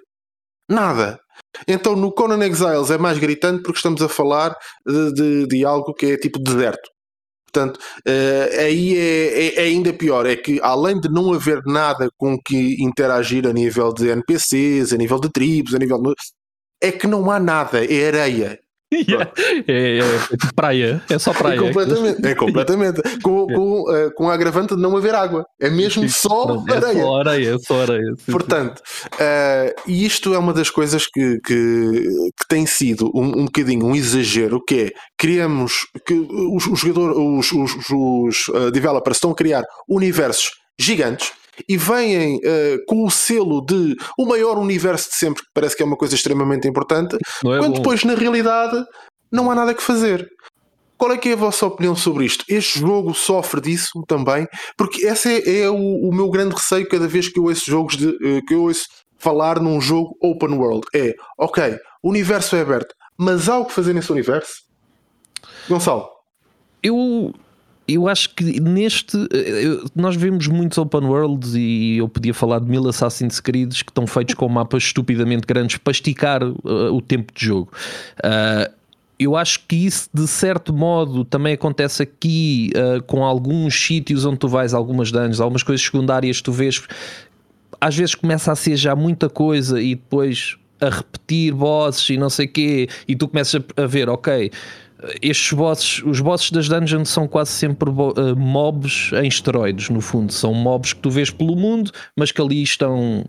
Nada. Então no Conan Exiles é mais gritante porque estamos a falar de, de, de algo que é tipo deserto. Portanto, uh, aí é, é, é, ainda pior. É que além de não haver nada com que interagir a nível de NPCs, a nível de tribos, a nível de é que não há nada, é areia. Yeah. É, é, é, tipo praia, é só praia. É completamente, é completamente. Com, com, uh, com a agravante de não haver água, é mesmo só é areia. Só areia, só areia. Sim, Portanto, uh, e isto é uma das coisas que, que, que tem sido um, um bocadinho um exagero, que é criamos que os, os jogadores, os, os, os uh, developers estão a criar universos gigantes e vêm uh, com o selo de o maior universo de sempre, que parece que é uma coisa extremamente importante, é quando bom. depois, na realidade, não há nada que fazer. Qual é que é a vossa opinião sobre isto? Este jogo sofre disso também, porque esse é, é o, o, meu grande receio cada vez que eu ouço jogos de, uh, que eu ouço falar num jogo open world. É, ok, o universo é aberto, mas há o que fazer nesse universo? Gonçalo. Eu, eu acho que neste nós vemos muitos open worlds e eu podia falar de mil Assassin's Creed que estão feitos com mapas estupidamente grandes para esticar uh, o tempo de jogo. Uh, eu acho que isso de certo modo também acontece aqui uh, com alguns sítios onde tu vais algumas dungeons, algumas coisas secundárias tu vês às vezes começa a ser já muita coisa e depois a repetir bosses e não sei quê e tu começas a ver, ok estes bosses, os bosses das dungeons são quase sempre uh, mobs em esteroides, no fundo. São mobs que tu vês pelo mundo, mas que ali estão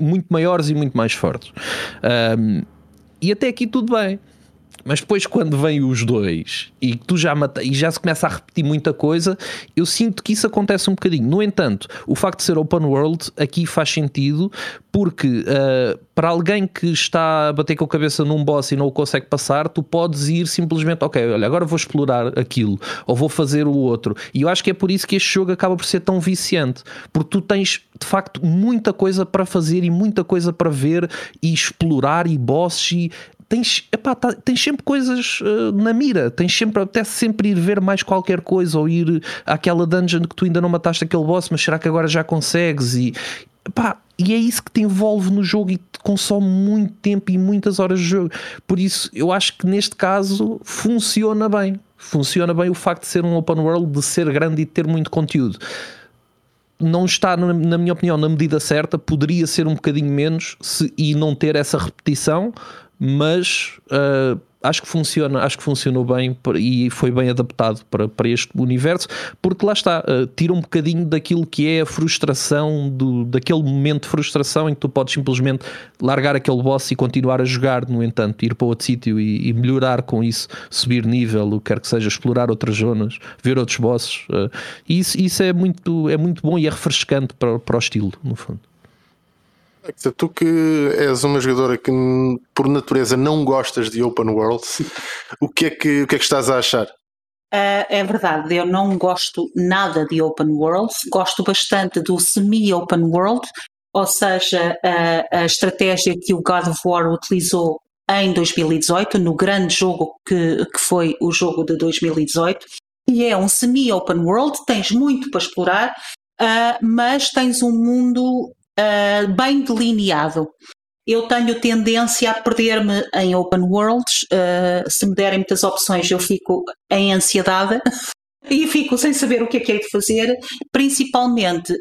muito maiores e muito mais fortes. Um, e até aqui tudo bem. Mas depois, quando vêm os dois e tu já mata, e já se começa a repetir muita coisa, eu sinto que isso acontece um bocadinho. No entanto, o facto de ser open world aqui faz sentido porque uh, para alguém que está a bater com a cabeça num boss e não o consegue passar, tu podes ir simplesmente, ok, olha, agora vou explorar aquilo ou vou fazer o outro. E eu acho que é por isso que este jogo acaba por ser tão viciante, porque tu tens de facto muita coisa para fazer e muita coisa para ver e explorar e bosses e tens, epá, tá, tens sempre coisas uh, na mira, tens sempre, até sempre ir ver mais qualquer coisa ou ir àquela dungeon que tu ainda não mataste aquele boss, mas será que agora já consegues? E, epá, e é isso que te envolve no jogo e te consome muito tempo e muitas horas de jogo. Por isso, eu acho que neste caso funciona bem. Funciona bem o facto de ser um open world, de ser grande e de ter muito conteúdo não está, na minha opinião, na medida certa, poderia ser um bocadinho menos se, e não ter essa repetição, mas uh, acho que funciona, acho que funcionou bem e foi bem adaptado para, para este universo, porque lá está, uh, tira um bocadinho daquilo que é a frustração, do, daquele momento de frustração em que tu podes simplesmente largar aquele boss e continuar a jogar, no entanto, ir para outro sítio e, e, melhorar com isso, subir nível, o que quer que seja, explorar outras zonas, ver outros bosses. Uh, isso, isso é, muito, é muito bom e é refrescante para, para o estilo, no fundo. Tu que és uma jogadora que por natureza não gostas de open world, o que é que, o que, é que estás a achar? Uh, é verdade, eu não gosto nada de open world, gosto bastante do semi-open world, ou seja, a, a estratégia que o God of War utilizou em 2018, no grande jogo que, que foi o jogo de 2018, e é um semi-open world, tens muito para explorar, uh, mas tens um mundo uh, bem delineado. Eu tenho tendência a perder-me em open worlds. Uh, se me derem muitas opções, eu fico em ansiedade e fico sem saber o que é que é de fazer, principalmente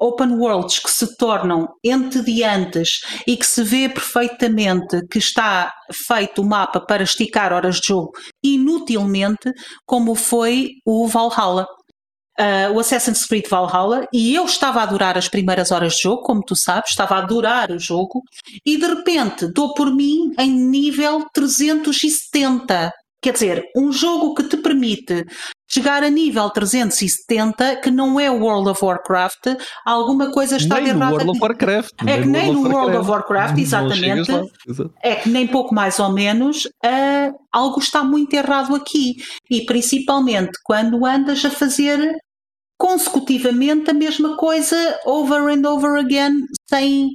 open worlds que se tornam entediantes e que se vê perfeitamente que está feito o mapa para esticar horas de jogo inutilmente, como foi o Valhalla uh, o Assassin's Creed Valhalla e eu estava a adorar as primeiras horas de jogo, como tu sabes, estava a adorar o jogo e de repente dou por mim em nível 370. Quer dizer, um jogo que te permite chegar a nível 370, que não é World of Warcraft, alguma coisa está nem errada. World of Warcraft. É que nem no World of Warcraft, exatamente. É que nem pouco mais ou menos, uh, algo está muito errado aqui. E principalmente quando andas a fazer consecutivamente a mesma coisa over and over again, sem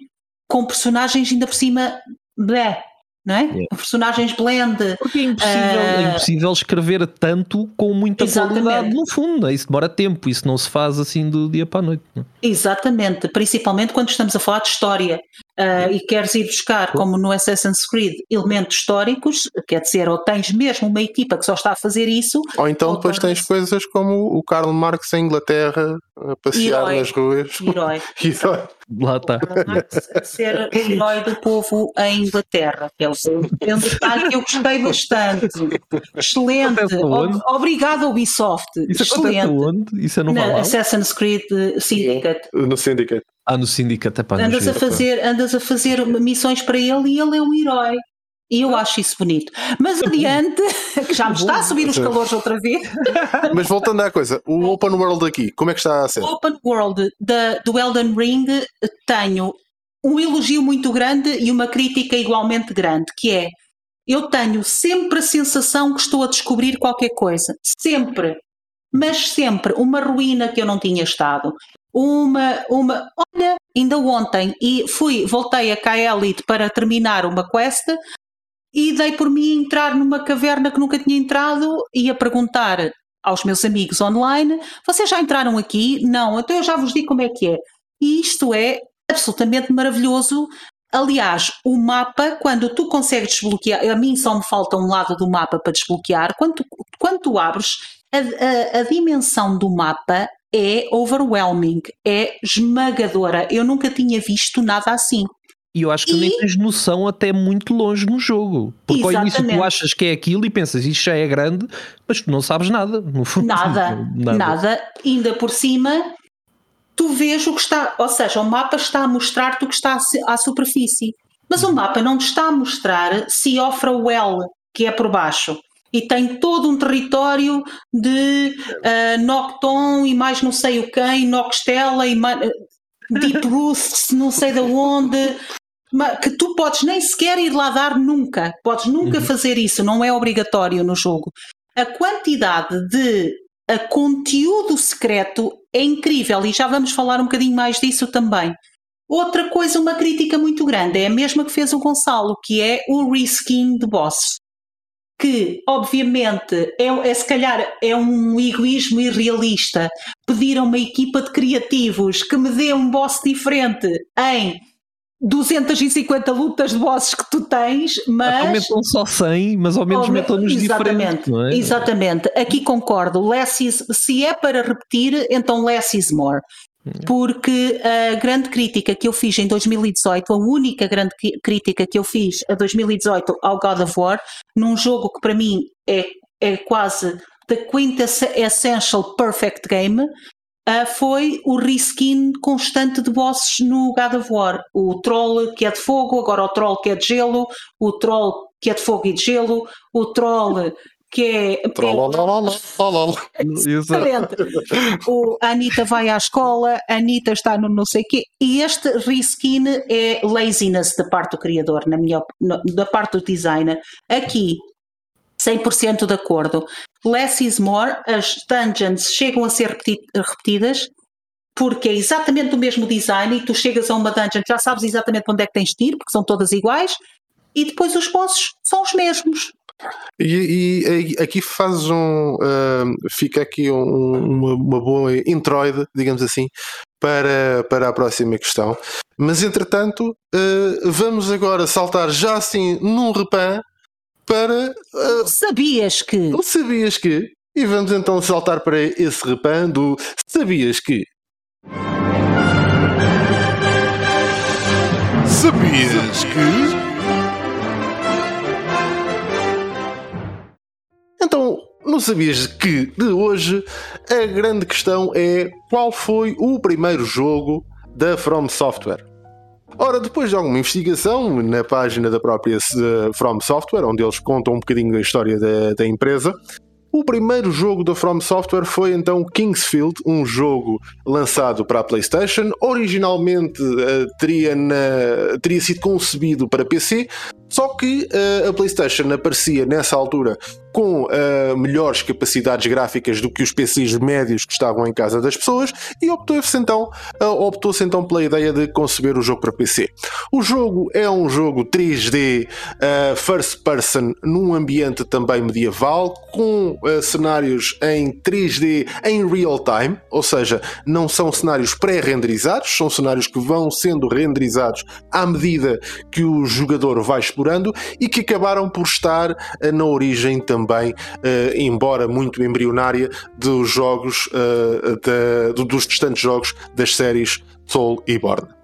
com personagens ainda por cima blé, não é? Yeah. Personagens blend. Porque é impossível, uh, é impossível escrever tanto com muita exatamente. qualidade no fundo, é? isso demora tempo, isso não se faz assim do dia para a noite. Não? É? Exatamente, principalmente quando estamos a falar de história uh, e queres ir buscar, como no Assassin's Creed, elementos históricos, quer dizer, ou tens mesmo uma equipa que só está a fazer isso. Ou então ou depois tens coisas como o Karl Marx em Inglaterra a passear herói, nas ruas. Herói. herói. Lá está. Ser herói do povo em Inglaterra, que é um detalhe que eu gostei bastante. Excelente. Obrigado, Ubisoft. Isso Excelente. Onde? Isso é no Na Assassin's Creed Syndicate. No Syndicate. Ah, no Syndicate, é pá, andas a fazer Andas a fazer missões para ele e ele é um herói. E eu acho isso bonito. Mas adiante, que já me está a subir os calores outra vez. Mas voltando à coisa, o Open World aqui, como é que está a ser? O Open World da, do Elden Ring tenho um elogio muito grande e uma crítica igualmente grande, que é eu tenho sempre a sensação que estou a descobrir qualquer coisa. Sempre. Mas sempre uma ruína que eu não tinha estado uma, uma. Olha, ainda ontem e fui, voltei a Kaelit para terminar uma quest e dei por mim entrar numa caverna que nunca tinha entrado e a perguntar aos meus amigos online: vocês já entraram aqui? Não, então eu já vos digo como é que é. E isto é absolutamente maravilhoso. Aliás, o mapa, quando tu consegues desbloquear, a mim só me falta um lado do mapa para desbloquear, quando tu, quando tu abres, a, a, a dimensão do mapa é overwhelming, é esmagadora. Eu nunca tinha visto nada assim. E eu acho que e... nem tens noção até muito longe no jogo. Porque Exatamente. ao início tu achas que é aquilo e pensas isto já é grande, mas tu não sabes nada, no fundo. Nada, nada. nada. Ainda por cima, tu vês o que está, ou seja, o mapa está a mostrar-te o que está à superfície. Mas o mapa não te está a mostrar se ofre o Well, que é por baixo. E tem todo um território de uh, Nocton e mais não sei o quem, Nocstella e Deep Roots, não sei de onde, que tu podes nem sequer ir lá dar nunca, podes nunca uhum. fazer isso, não é obrigatório no jogo. A quantidade de a conteúdo secreto é incrível e já vamos falar um bocadinho mais disso também. Outra coisa, uma crítica muito grande, é a mesma que fez o Gonçalo, que é o reskin de boss. Que, obviamente, é, é se calhar é um egoísmo irrealista pedir a uma equipa de criativos que me dê um boss diferente em 250 lutas de bosses que tu tens, mas. Aumentam só 100, mas ao menos metam-nos diferente. É? Exatamente. Aqui concordo. Less is, se é para repetir, então less is more. Porque a grande crítica que eu fiz em 2018, a única grande crítica que eu fiz a 2018 ao God of War, num jogo que para mim é, é quase the quintessential perfect game, uh, foi o reskin constante de bosses no God of War. O troll que é de fogo, agora o troll que é de gelo, o troll que é de fogo e de gelo, o troll que é. Exatamente. O, a Anitta vai à escola, a Anitta está no não sei quê, e este reskin é laziness da parte do criador, na minha, da parte do designer. Aqui, 100% de acordo. Less is more, as dungeons chegam a ser repetidas porque é exatamente o mesmo design e tu chegas a uma dungeon, já sabes exatamente onde é que tens de ir, porque são todas iguais, e depois os bosses são os mesmos. E, e aqui faz um. Uh, fica aqui um, uma, uma, boa introide, digamos assim, para, para a próxima questão. Mas entretanto, uh, vamos agora saltar já assim num repan para. Uh, sabias que. Sabias que. E vamos então saltar para esse repando. Sabias que. Sabias que. Então, não sabias que de hoje a grande questão é qual foi o primeiro jogo da From Software? Ora, depois de alguma investigação na página da própria uh, From Software, onde eles contam um bocadinho da história da, da empresa, o primeiro jogo da From Software foi então Kingsfield, um jogo lançado para a PlayStation. Originalmente uh, teria, na, teria sido concebido para PC, só que uh, a PlayStation aparecia nessa altura com uh, melhores capacidades gráficas do que os PCs médios que estavam em casa das pessoas e optou-se então, uh, optou então pela ideia de conceber o jogo para PC. O jogo é um jogo 3D uh, first person num ambiente também medieval com cenários em 3D em real time, ou seja, não são cenários pré-renderizados, são cenários que vão sendo renderizados à medida que o jogador vai explorando e que acabaram por estar na origem também uh, embora muito embrionária, dos jogos, da, dos restantes jogos das séries Soul e Born.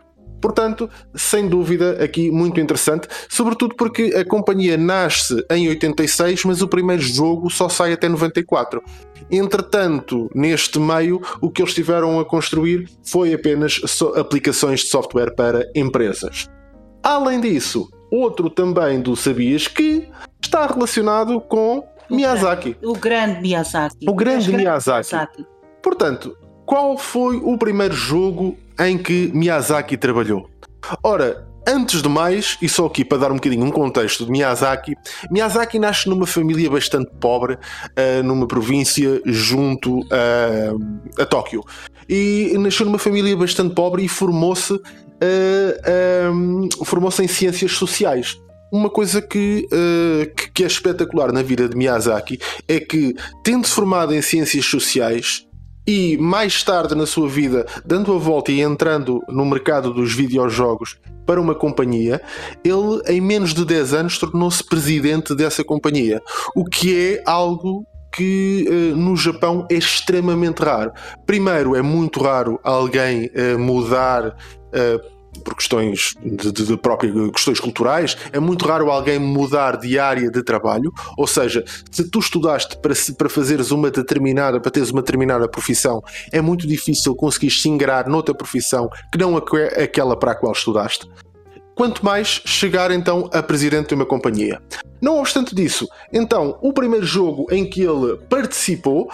Portanto, sem dúvida, aqui muito interessante, sobretudo porque a companhia nasce em 86, mas o primeiro jogo só sai até 94. Entretanto, neste meio, o que eles tiveram a construir foi apenas aplicações de software para empresas. Além disso, outro também do Sabias que está relacionado com o Miyazaki. Grande, o grande Miyazaki. O grande Miyazaki. Miyazaki. Portanto, qual foi o primeiro jogo em que Miyazaki trabalhou? Ora, Antes de mais, e só aqui para dar um bocadinho um contexto de Miyazaki, Miyazaki nasce numa família bastante pobre, uh, numa província junto a, a Tóquio. E nasceu numa família bastante pobre e formou-se uh, um, formou-se em ciências sociais uma coisa que, uh, que é espetacular na vida de Miyazaki é que, tendo-se formado em ciências sociais, e mais tarde na sua vida, dando a volta e entrando no mercado dos videojogos para uma companhia, ele em menos de 10 anos tornou-se presidente dessa companhia, o que é algo que uh, no Japão é extremamente raro. Primeiro, é muito raro alguém uh, mudar por questões de, de, de próprias questões culturais, é muito raro alguém mudar de área de trabalho. Ou seja, se tu estudaste para, para fazeres uma determinada, para teres uma determinada profissão, é muito difícil conseguir se ingrar noutra profissão que não aquela para a qual estudaste. Quanto mais chegar então a presidente de uma companhia. Não obstante disso, então o primeiro jogo em que ele participou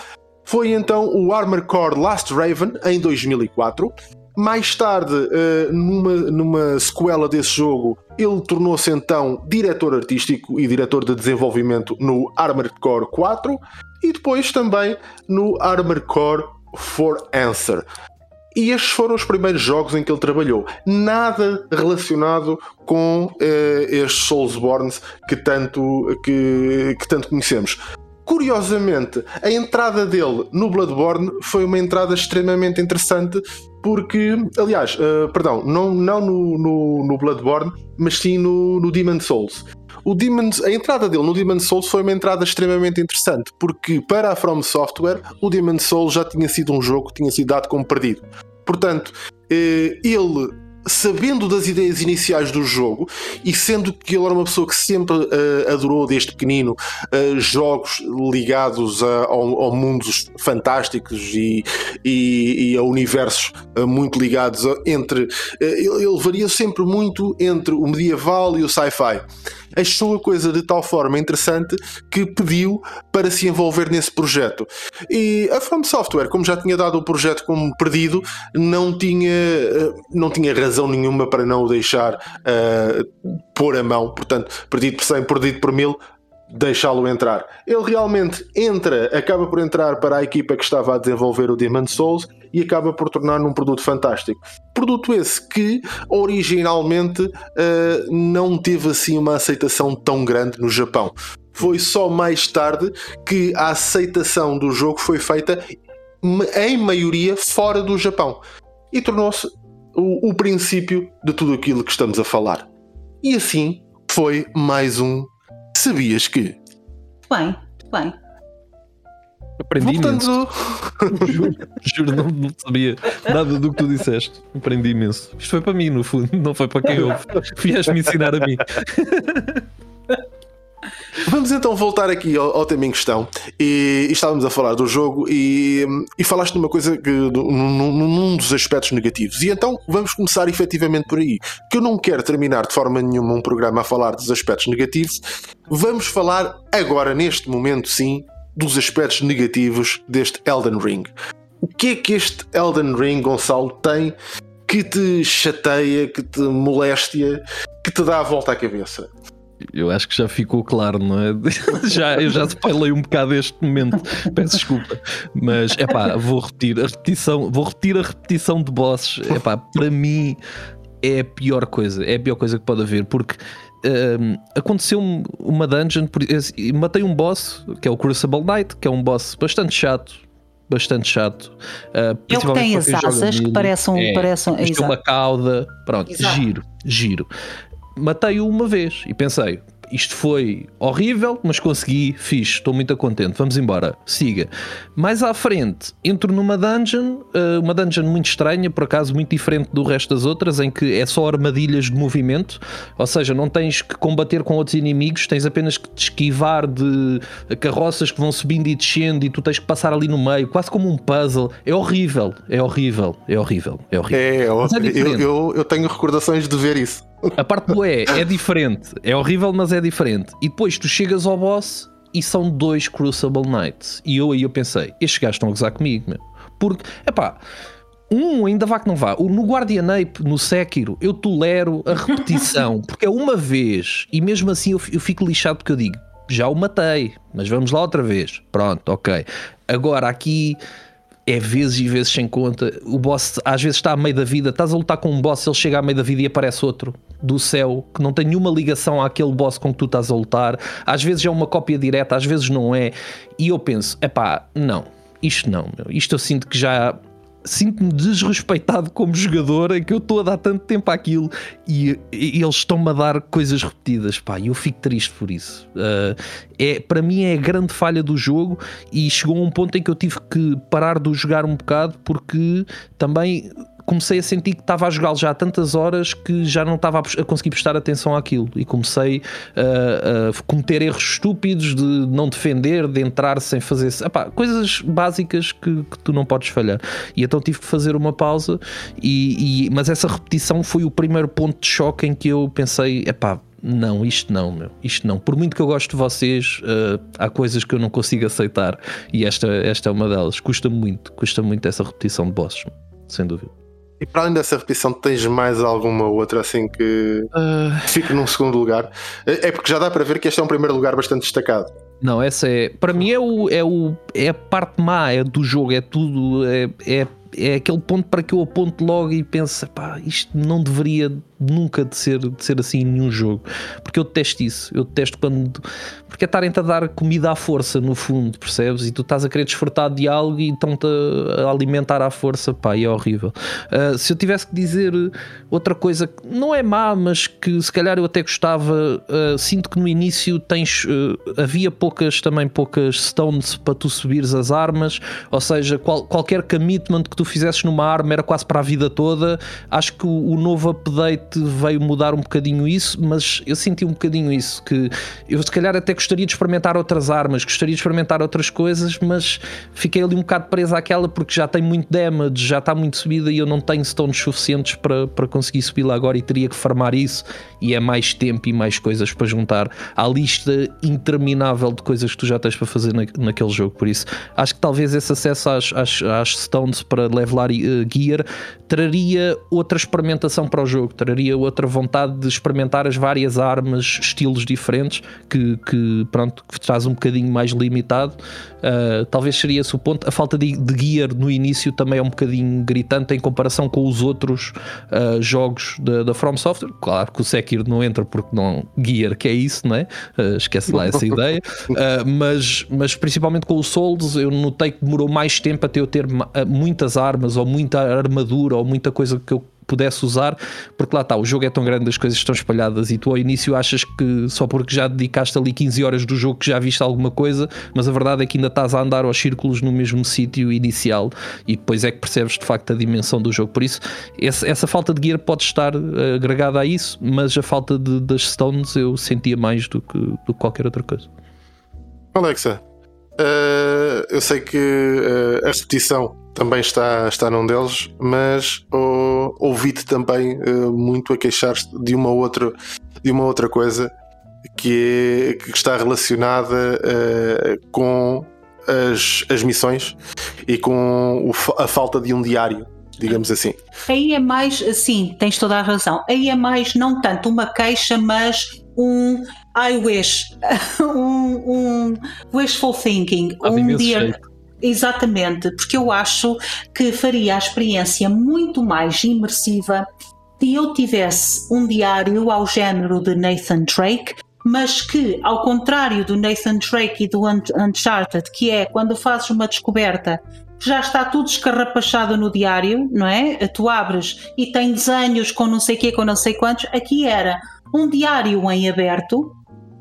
foi então o Armor Core Last Raven em 2004 mais tarde, uh, numa, numa sequela desse jogo, ele tornou-se então diretor artístico e diretor de desenvolvimento no Armored Core 4 e depois também no Armored Core for Answer. E estes foram os primeiros jogos em que ele trabalhou. Nada relacionado com uh, estes Soulsborns que tanto, que, que tanto conhecemos. Curiosamente, a entrada dele no Bloodborne foi uma entrada extremamente interessante, porque, aliás, uh, perdão, não, não no, no, no, Bloodborne, mas sim no, no Demon Souls. O Demon's, a entrada dele no Demon Souls foi uma entrada extremamente interessante, porque para a From Software, o Demon Souls já tinha sido um jogo que tinha sido dado como perdido. Portanto, eh, ele sabendo das ideias iniciais do jogo e sendo que ele era uma pessoa que sempre uh, adorou desde pequenino uh, jogos ligados a, ao, ao mundos fantásticos e, e, e a universos uh, muito ligados a, entre ele, ele varia sempre muito entre o medieval e o sci-fi achou a coisa de tal forma interessante que pediu para se envolver nesse projeto. E a From Software, como já tinha dado o projeto como perdido, não tinha, eh, não tinha razão nenhuma para não o deixar uh, pôr a mão. Portanto, perdido por 100, perdido por mil, deixá-lo entrar. Ele realmente entra, acaba por entrar para a equipa que estava a desenvolver o Demon Souls e acaba por tornar num produto fantástico. Produto esse que originalmente uh, não teve assim uma aceitação tão grande no Japão. Foi só mais tarde que a aceitação do jogo foi feita em maioria fora do Japão e tornou-se o, o princípio de tudo aquilo que estamos a falar. E assim foi mais um Sabias que? Bem, bem. Aprendi Voltando... imenso. juro, juro não, não, sabia nada do que tu disseste. Aprendi imenso. Isto foi para mim, no fundo, não foi para quem ouve. Vieste-me ensinar a mim. Vamos então voltar aqui ao, ao tema em questão. E, e, estávamos a falar do jogo e, e falaste numa coisa que num, num, dos aspectos negativos. E então vamos começar efetivamente por aí. Que eu não quero terminar de forma nenhuma um programa a falar dos aspectos negativos. Vamos falar agora, neste momento, sim, dos aspectos negativos deste Elden Ring. O que é que este Elden Ring, Gonçalo, tem que te chateia, que te molestia, que te dá a volta à cabeça? Eu acho que já ficou claro, não é? já, eu já spoilei um bocado este momento, peço desculpa. Mas é pá, vou repetir a repetição, vou repetir a repetição de bosses. É pá, para mim é a pior coisa, é a pior coisa que pode haver, porque um, aconteceu uma dungeon, matei um boss que é o Crucible Knight, que é um boss bastante chato, bastante chato. Uh, Ele que tem as asas que parecem. É, parecem é, uma cauda, pronto, exato. giro, giro matei-o uma vez e pensei, isto foi horrível, mas consegui, fiz, estou muito contente, vamos embora, siga. Mais à frente, entro numa dungeon, eh, uma dungeon muito estranha, por acaso muito diferente do resto das outras, em que é só armadilhas de movimento, ou seja, não tens que combater com outros inimigos, tens apenas que te esquivar de carroças que vão subindo e descendo e tu tens que passar ali no meio, quase como um puzzle. É horrível, é horrível, é horrível, é horrível. É, é, é eu, eu, eu tenho recordações de ver isso. A parte do é é diferente, é horrível, mas é diferente. E depois tu chegas ao boss e são dois Crucible Knights. E eu aí eu pensei, estes gajos estão a gozar comigo, meu. Porque, epá, um ainda vá que não vá. No Guardian Ape, no Sekiro, eu tolero a repetição, porque é uma vez, e mesmo assim eu, eu fico lixado porque eu digo, já o matei, mas vamos lá outra vez. Pronto, ok. Agora aqui é vezes e vezes sem conta. O boss às vezes está a meio da vida, estás a lutar com um boss, ele chega a meio da vida e aparece outro do céu que não tem nenhuma ligação àquele boss com que tu estás a lutar. Às vezes é uma cópia direta, às vezes não é. E eu penso, é pá, não, isto não, meu. Isto eu sinto que já sinto-me desrespeitado como jogador em que eu estou a dar tanto tempo àquilo e, e eles estão-me a dar coisas repetidas, pá, e eu fico triste por isso. Uh, é, para mim é a grande falha do jogo e chegou a um ponto em que eu tive que parar de jogar um bocado porque também comecei a sentir que estava a jogá-lo já há tantas horas que já não estava a conseguir prestar atenção àquilo e comecei a, a cometer erros estúpidos de não defender, de entrar sem fazer epá, coisas básicas que, que, tu não podes falhar. E então tive que fazer uma pausa, e, e, mas essa repetição foi o primeiro ponto de choque em que eu pensei: epá, não, isto não, meu, isto não. Por muito que eu gosto de vocês, uh, há coisas que eu não consigo aceitar e esta, esta é uma delas. Custa muito, custa muito essa repetição de bosses, sem dúvida. E para além dessa repetição, tens mais alguma outra assim que uh... fique num segundo lugar? É porque já dá para ver que este é um primeiro lugar bastante destacado. Não, essa é. Para mim é, o, é, o, é a parte má é do jogo, é tudo. É, é, é aquele ponto para que eu aponto logo e penso, pá, isto não deveria nunca de ser, de ser assim em nenhum jogo. Porque eu detesto isso. Eu detesto quando. Porque é estarem-te a dar comida à força, no fundo, percebes? E tu estás a querer desfrutar de algo e estão-te a alimentar à força, pá, e é horrível. Uh, se eu tivesse que dizer outra coisa que não é má, mas que se calhar eu até gostava, uh, sinto que no início tens. Uh, havia poucas, também poucas stones para tu subires as armas, ou seja, qual, qualquer commitment que tu fizesses numa arma era quase para a vida toda. Acho que o, o novo update veio mudar um bocadinho isso, mas eu senti um bocadinho isso, que eu se calhar até gostaria de experimentar outras armas, gostaria de experimentar outras coisas, mas fiquei ali um bocado preso àquela porque já tem muito damage, já está muito subida e eu não tenho stones suficientes para, para conseguir subir lá agora e teria que farmar isso e é mais tempo e mais coisas para juntar à lista interminável de coisas que tu já tens para fazer na, naquele jogo. Por isso, acho que talvez esse acesso às, às, às stones para levelar uh, gear traria outra experimentação para o jogo, traria outra vontade de experimentar as várias armas, estilos diferentes, que, que pronto, que traz um bocadinho mais limitado. Uh, talvez seria esse o ponto. A falta de, de, gear no início também é um bocadinho gritante em comparação com os outros uh, jogos da, da From Software. Claro que o Sekiro não entra porque não gear que é isso, não é? Uh, esquece lá essa ideia. mas, mas principalmente com o Souls, eu notei que demorou mais tempo até eu ter muitas armas ou muita armadura ou muita coisa que eu pudesse usar, porque lá está, o jogo é tão grande, as coisas estão espalhadas e tu ao início achas que só porque já dedicaste ali 15 horas do jogo que já viste alguma coisa, mas a verdade é que ainda estás a andar aos círculos no mesmo sítio inicial e depois é que percebes de facto a dimensão do jogo. Por isso, essa, falta de gear pode estar uh, agregada a isso, mas a falta de, das stones eu sentia mais do que, do que qualquer outra coisa. Alexa, uh, eu sei que uh, a repetição também está, está num deles, mas oh, ouvi-te também uh, muito a queixar-te de uma outra de uma outra coisa que, é, que está relacionada uh, com as, as missões e com o, a falta de um diário, digamos assim. Aí é mais, sim, tens toda a razão. Aí é mais não tanto uma queixa, mas um I wish, um, um wishful thinking, um dia. Exatamente, porque eu acho que faria a experiência muito mais imersiva se eu tivesse um diário ao género de Nathan Drake, mas que, ao contrário do Nathan Drake e do Uncharted, que é quando fazes uma descoberta, já está tudo escarrapachado no diário, não é? Tu abres e tem desenhos com não sei quê, com não sei quantos. Aqui era um diário em aberto,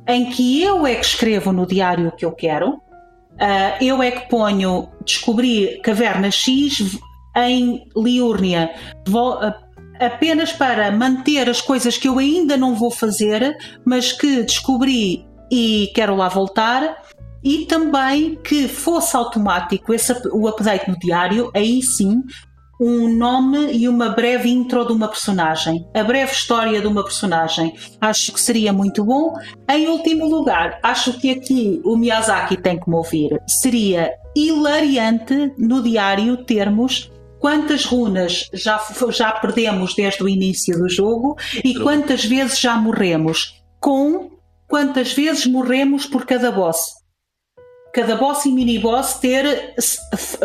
em que eu é que escrevo no diário o que eu quero, Uh, eu é que ponho descobrir caverna X em Liurnia ah, apenas para manter as coisas que eu ainda não vou fazer, mas que descobri e quero lá voltar. E também que fosse automático esse, o update no diário, aí sim um nome e uma breve intro de uma personagem, a breve história de uma personagem. Acho que seria muito bom. Em último lugar, acho que aqui o Miyazaki tem que me ouvir. Seria hilariante no diário termos quantas runas já, já perdemos desde o início do jogo e quantas vezes já morremos, com quantas vezes morremos por cada boss. Cada boss e mini-boss ter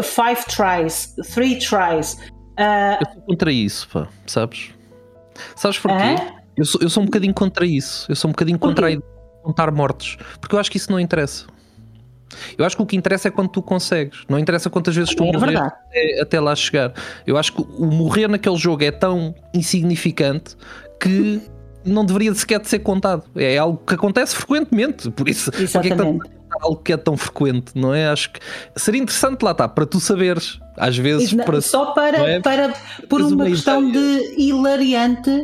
five tries, three tries. Uh... Eu sou contra isso, pá, sabes? Sabes porquê? Eu sou, eu sou um bocadinho contra isso. Eu sou um bocadinho contra a ideia de contar mortos. Porque eu acho que isso não interessa. Eu acho que o que interessa é quando tu consegues. Não interessa quantas vezes tu é morres até, até, lá chegar. Eu acho que o morrer naquele jogo é tão insignificante que não deveria sequer de ser contado. É algo que acontece frequentemente. Por isso, Exatamente. Porque é que algo que é tão frequente, não é? Acho que seria interessante lá está, para tu saberes, às vezes. Para, só para, é? para por uma, uma questão de hilariante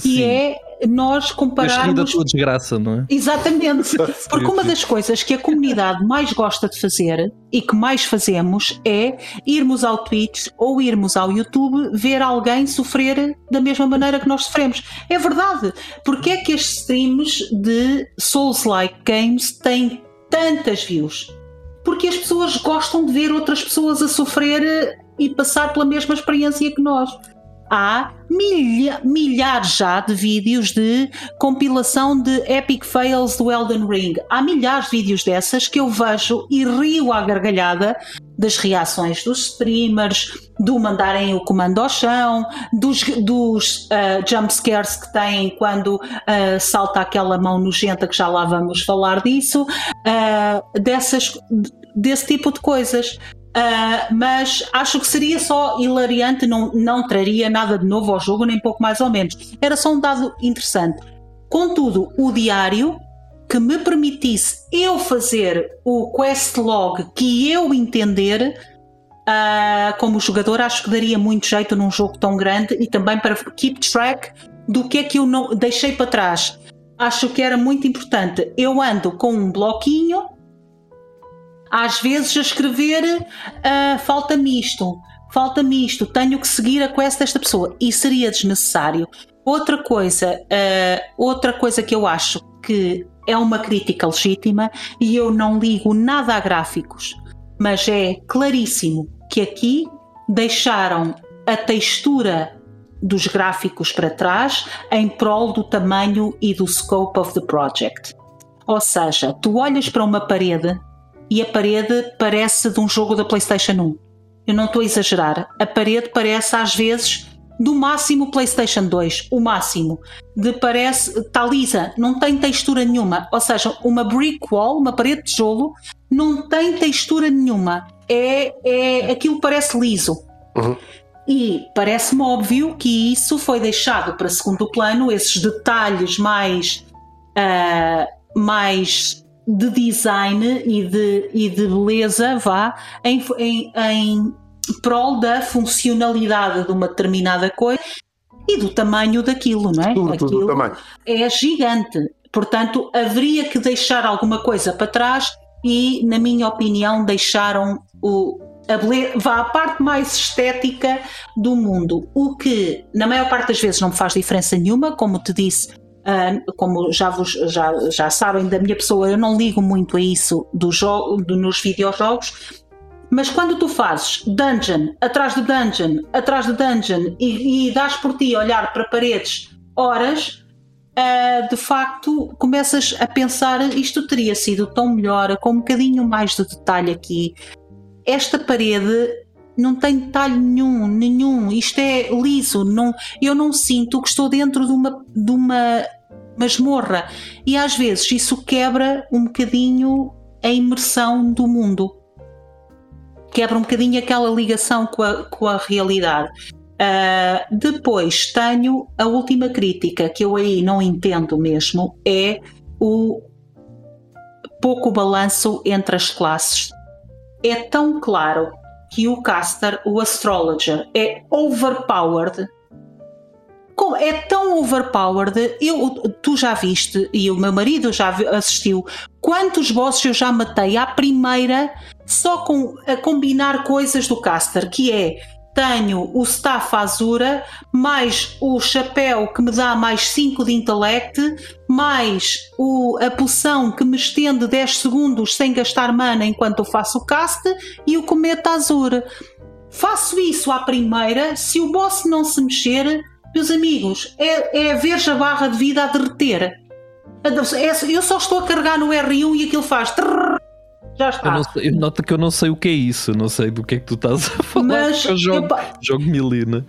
que é nós compararmos. da tua desgraça, não é? Exatamente. Porque uma das coisas que a comunidade mais gosta de fazer e que mais fazemos é irmos ao Twitch ou irmos ao YouTube ver alguém sofrer da mesma maneira que nós sofremos. É verdade. Porque é que estes streams de Souls-like games têm tantas views? Porque as pessoas gostam de ver outras pessoas a sofrer e passar pela mesma experiência que nós há milha, milhares já de vídeos de compilação de epic fails do Elden Ring. Há milhares de vídeos dessas que eu vejo e rio à gargalhada das reações dos streamers, do mandarem o comando ao chão, dos, dos uh, que têm quando uh, salta aquela mão nojenta, que já lá vamos falar disso, uh, dessas, desse tipo de coisas. Uh, mas acho que seria só hilariante, não, não traria nada de novo ao jogo, nem pouco mais ou menos. Era só um dado interessante. Contudo, o diário que me permitisse eu fazer o quest log que eu entender, uh, como jogador, acho que daria muito jeito num jogo tão grande e também para keep track do que é que eu não deixei para trás. Acho que era muito importante. Eu ando com um bloquinho às vezes a escrever uh, falta-me isto, falta-me isto, tenho que seguir a quest desta pessoa e seria desnecessário. Outra coisa, uh, outra coisa que eu acho que é uma crítica legítima e eu não ligo nada a gráficos, mas é claríssimo que aqui deixaram a textura dos gráficos para trás em prol do tamanho e do scope of the project. Ou seja, tu olhas para uma parede e a parede parece de um jogo da PlayStation 1. Eu não estou a exagerar. A parede parece às vezes do máximo PlayStation 2, o máximo. De parece está lisa, não tem textura nenhuma. Ou seja, uma brick wall, uma parede de tijolo, não tem textura nenhuma. É, é aquilo parece liso. Uhum. E parece-me óbvio que isso foi deixado para segundo plano, esses detalhes mais, uh, mais de design e de, e de beleza vá em, em, em prol da funcionalidade de uma determinada coisa e do tamanho daquilo, não é? Tudo, Aquilo tudo, tamanho. É gigante. Portanto, haveria que deixar alguma coisa para trás e, na minha opinião, deixaram o, a beleza, vá à parte mais estética do mundo. O que, na maior parte das vezes, não me faz diferença nenhuma, como te disse, Uh, como já, vos, já, já sabem da minha pessoa, eu não ligo muito a isso do jogo, do, nos videojogos, mas quando tu fazes dungeon atrás de dungeon, atrás de dungeon e, e dás por ti a olhar para paredes horas, uh, de facto começas a pensar isto teria sido tão melhor, com um bocadinho mais de detalhe aqui. Esta parede não tem detalhe nenhum, nenhum. Isto é liso. Não, eu não sinto que estou dentro de uma, de uma masmorra. E às vezes isso quebra um bocadinho a imersão do mundo. Quebra um bocadinho aquela ligação com a, com a realidade. Uh, depois tenho a última crítica que eu aí não entendo mesmo é o pouco balanço entre as classes. É tão claro que o caster, o astrologer, é overpowered. É tão overpowered, eu, tu já viste, e o meu marido já assistiu, quantos bosses eu já matei à primeira só com a combinar coisas do caster, que é tenho o staff Azura, mais o chapéu que me dá mais 5 de intellect, mais o, a poção que me estende 10 segundos sem gastar mana enquanto eu faço o cast e o cometa Azura. Faço isso à primeira, se o boss não se mexer, meus amigos, é, é ver a barra de vida a derreter. É, eu só estou a carregar no R1 e aquilo faz. Trrr, já está. Eu, não sei, eu noto que eu não sei o que é isso, não sei do que é que tu estás a falar. Mas eu jogo, eu, jogo Milina.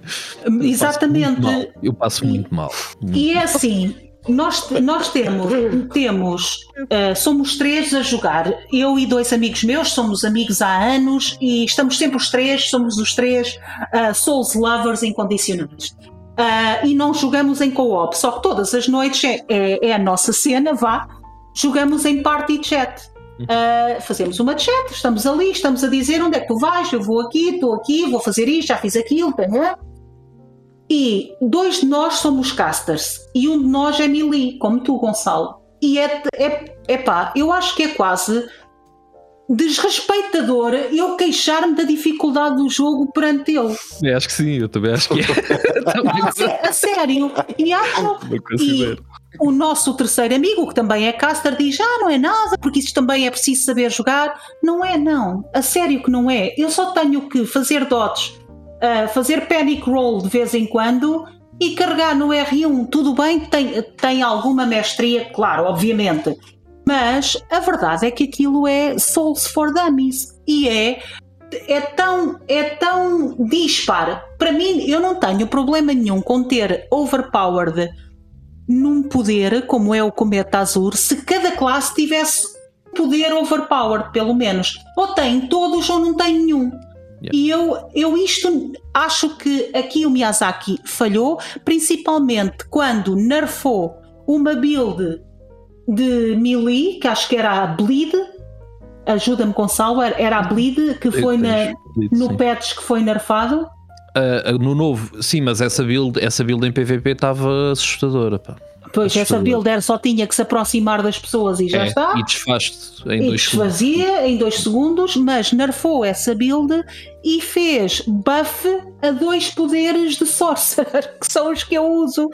Exatamente. Eu passo muito mal. E é assim. Nós, nós temos, temos uh, somos três a jogar. Eu e dois amigos meus somos amigos há anos e estamos sempre os três, somos os três uh, Souls Lovers incondicionais. Uh, e não jogamos em co-op, só que todas as noites é, é, é, a nossa cena, vá, jogamos em party chat. Uh, fazemos uma chat, estamos ali, estamos a dizer onde é que tu vais, eu vou aqui, estou aqui, vou fazer isto, já fiz aquilo, né? E dois de nós somos casters e um de nós é melee, como tu, Gonçalo. E é, é, é pá, eu acho que é quase desrespeitador eu queixar-me da dificuldade do jogo perante ele. Eu acho que sim, eu também acho que é. a, sério. E, acho, e o nosso terceiro amigo, que também é caster, diz: Ah, não é nada, porque isso também é preciso saber jogar. Não é, não. A sério que não é. Eu só tenho que fazer dots, uh, fazer panic roll de vez em quando e carregar no R1. Tudo bem, tem, tem alguma mestria, claro, obviamente mas a verdade é que aquilo é Souls for Dummies e é é tão, é tão dispar. Para mim, eu não tenho problema nenhum com ter overpowered num poder como é o Cometa Azur se cada classe tivesse poder overpowered, pelo menos. Ou tem todos ou não tem nenhum. Yeah. E eu, eu isto acho que aqui o Miyazaki falhou, principalmente quando nerfou uma build de melee, que acho que era a Bleed, ajuda-me Gonçalo, era a Bleed que foi na, no patch que foi nerfado. Uh, no novo, sim, mas essa build, essa build em PVP estava assustadora. Pá. Pois, essa build era, só tinha que se aproximar das pessoas e já é, está. E desfaz em e dois desfazia segundos. em dois segundos, mas nerfou essa build e fez buff a dois poderes de Sorcerer, que são os que eu uso.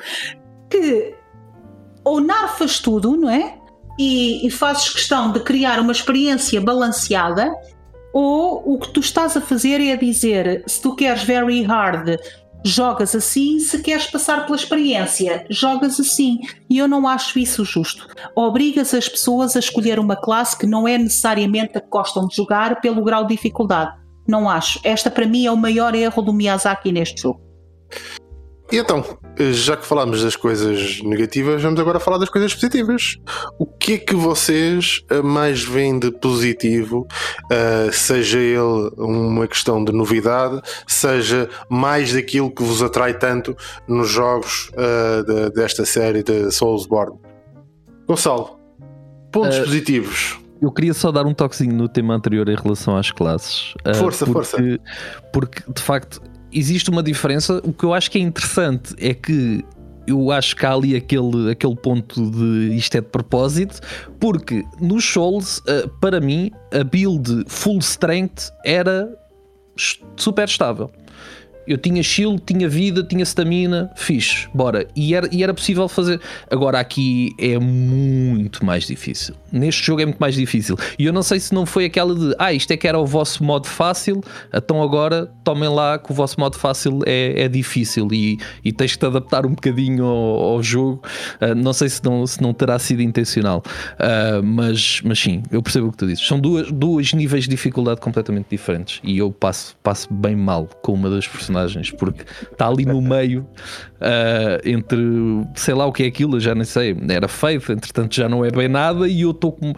Que ou narfas tudo, não é? E, e fazes questão de criar uma experiência balanceada, ou o que tu estás a fazer é dizer: se tu queres very hard, jogas assim, se queres passar pela experiência, jogas assim. E eu não acho isso justo. Obrigas as pessoas a escolher uma classe que não é necessariamente a que gostam de jogar pelo grau de dificuldade. Não acho. Esta para mim é o maior erro do Miyazaki neste jogo. E então, já que falámos das coisas negativas, vamos agora falar das coisas positivas. O que é que vocês mais veem de positivo, uh, seja ele uma questão de novidade, seja mais daquilo que vos atrai tanto nos jogos uh, de, desta série de Soulsborne? Gonçalo, pontos uh, positivos. Eu queria só dar um toquezinho no tema anterior em relação às classes. Força, porque, força. Porque de facto existe uma diferença. O que eu acho que é interessante é que eu acho que há ali aquele, aquele ponto de isto é de propósito, porque nos Souls, eh, para mim, a build full strength era super estável eu tinha shield, tinha vida, tinha stamina, fixe, bora. E era, e era possível fazer. Agora aqui é muito mais difícil. Neste jogo é muito mais difícil. E eu não sei se não foi aquela de ah, isto é que era o vosso modo fácil, então agora tomem lá que o vosso modo fácil é, é difícil e, e tens que te adaptar um bocadinho ao, ao jogo. Uh, não sei se não, se não terá sido intencional, uh, mas, mas sim, eu percebo o que tu dizes. São duas, dois níveis de dificuldade completamente diferentes e eu passo, passo bem mal com uma das personagens personagens, porque está ali no meio uh, entre sei lá o que é aquilo, já nem sei, era feito, entretanto já não é bem nada e eu estou com.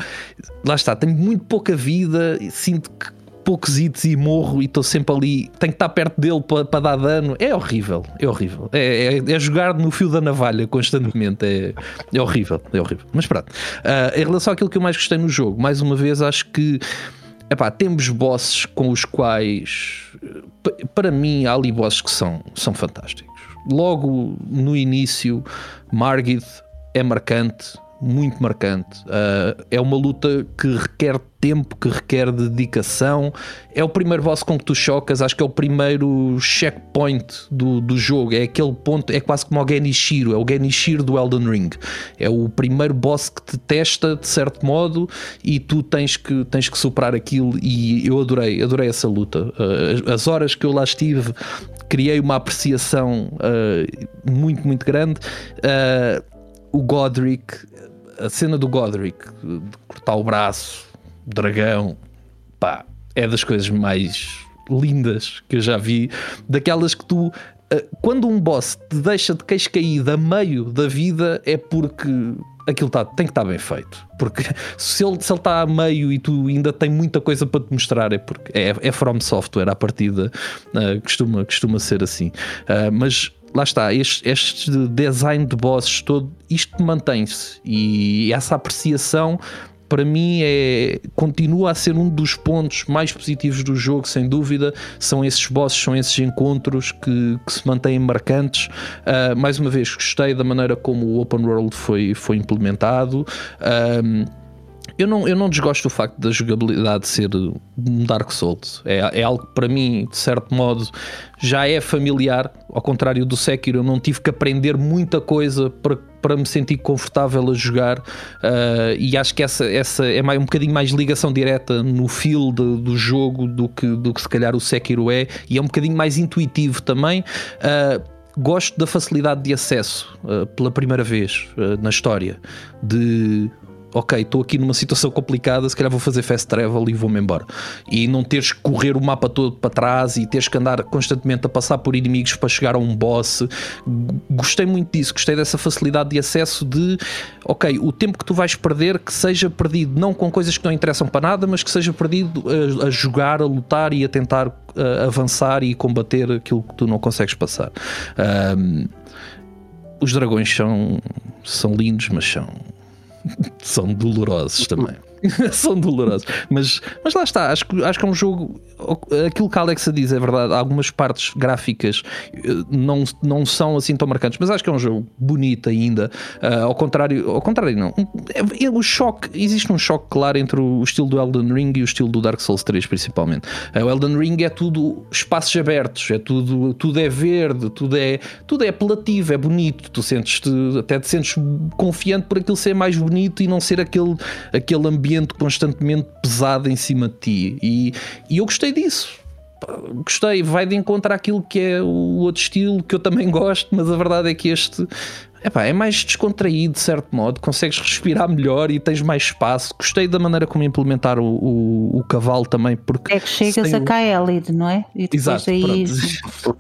Lá está, tenho muito pouca vida, sinto que poucos hits e morro e estou sempre ali, tenho que estar perto dele para, para dar dano. É horrível, é horrível. É, é, é, jogar no fio da navalha constantemente. É, é horrível, é horrível. Mas pronto, uh, em relação àquilo que eu mais gostei no jogo, mais uma vez acho que Epá, temos bosses com os quais, para mim, há ali bosses que são, são fantásticos. Logo no início, Margit é marcante, muito marcante. Uh, é uma luta que requer tempo, que requer dedicação. É o primeiro boss com que tu chocas, acho que é o primeiro checkpoint do, do jogo. É aquele ponto, é quase como o Genishiro, é o Genishiro do Elden Ring. É o primeiro boss que te testa de certo modo e tu tens que, tens que superar aquilo. E eu adorei, adorei essa luta. Uh, as horas que eu lá estive, criei uma apreciação uh, muito, muito grande. o Godric a cena do Godric, de cortar o braço, dragão, pá, é das coisas mais lindas que eu já vi, daquelas que tu eh, quando um boss te deixa de queixo caído a meio da vida é porque aquilo tá, tem que estar bem feito. Porque se ele, se ele está a meio e tu ainda tem muita coisa para te mostrar, é porque é, é From Software à partida, uh, costuma, costuma ser assim. Uh, mas lá está, este, este design de bosses todo, isto mantém-se e essa apreciação para mim é continua a ser um dos pontos mais positivos do jogo, sem dúvida. São esses bosses, são esses encontros que, que se mantêm marcantes. Uh, mais uma vez, gostei da maneira como o Open World foi, foi implementado. Uh, eu não, eu não desgosto do facto da jogabilidade ser um Dark Souls. É, é algo que para mim, de certo modo, já é familiar. Ao contrário do Sekiro, eu não tive que aprender muita coisa para, para me sentir confortável a jogar. Uh, e acho que essa, essa é mais, um bocadinho mais ligação direta no feel de, do jogo do que, do que se calhar o Sekiro é. E é um bocadinho mais intuitivo também. Uh, gosto da facilidade de acesso uh, pela primeira vez uh, na história de ok, estou aqui numa situação complicada, se calhar vou fazer fast travel e vou-me embora. E não teres que correr o mapa todo para trás e teres que andar constantemente a passar por inimigos para chegar a um boss. Gostei muito disso, gostei dessa facilidade de acesso de, ok, o tempo que tu vais perder, que seja perdido não com coisas que não interessam para nada, mas que seja perdido a, a jogar, a lutar e a tentar a, avançar e combater aquilo que tu não consegues passar. Um, os dragões são, são lindos, mas são são dolorosos também. são dolorosos. Mas, mas lá está, acho, acho que é um jogo. Aquilo que a Alexa diz é verdade. Algumas partes gráficas eh, não, não são assim tão marcantes, mas acho que é um jogo bonito ainda. Uh, ao contrário, ao contrário, não. É, é, o choque, existe um choque claro entre o estilo do Elden Ring e o estilo do Dark Souls 3, principalmente. Uh, o Elden Ring é tudo espaços abertos, é tudo, tudo é verde, tudo é, tudo é apelativo, é bonito. Tu sentes -te, até te sentes confiante por aquilo ser mais bonito e não ser aquele, aquele ambiente ambiente constantemente pesado em cima de ti. E, e eu gostei disso. Gostei, vai de encontrar aquilo que é o outro estilo que eu também gosto, mas a verdade é que este Epá, é mais descontraído de certo modo, consegues respirar melhor e tens mais espaço. Gostei da maneira como implementaram o, o, o cavalo também, porque é que chegas a Kaelid, não é? E Exato, aí...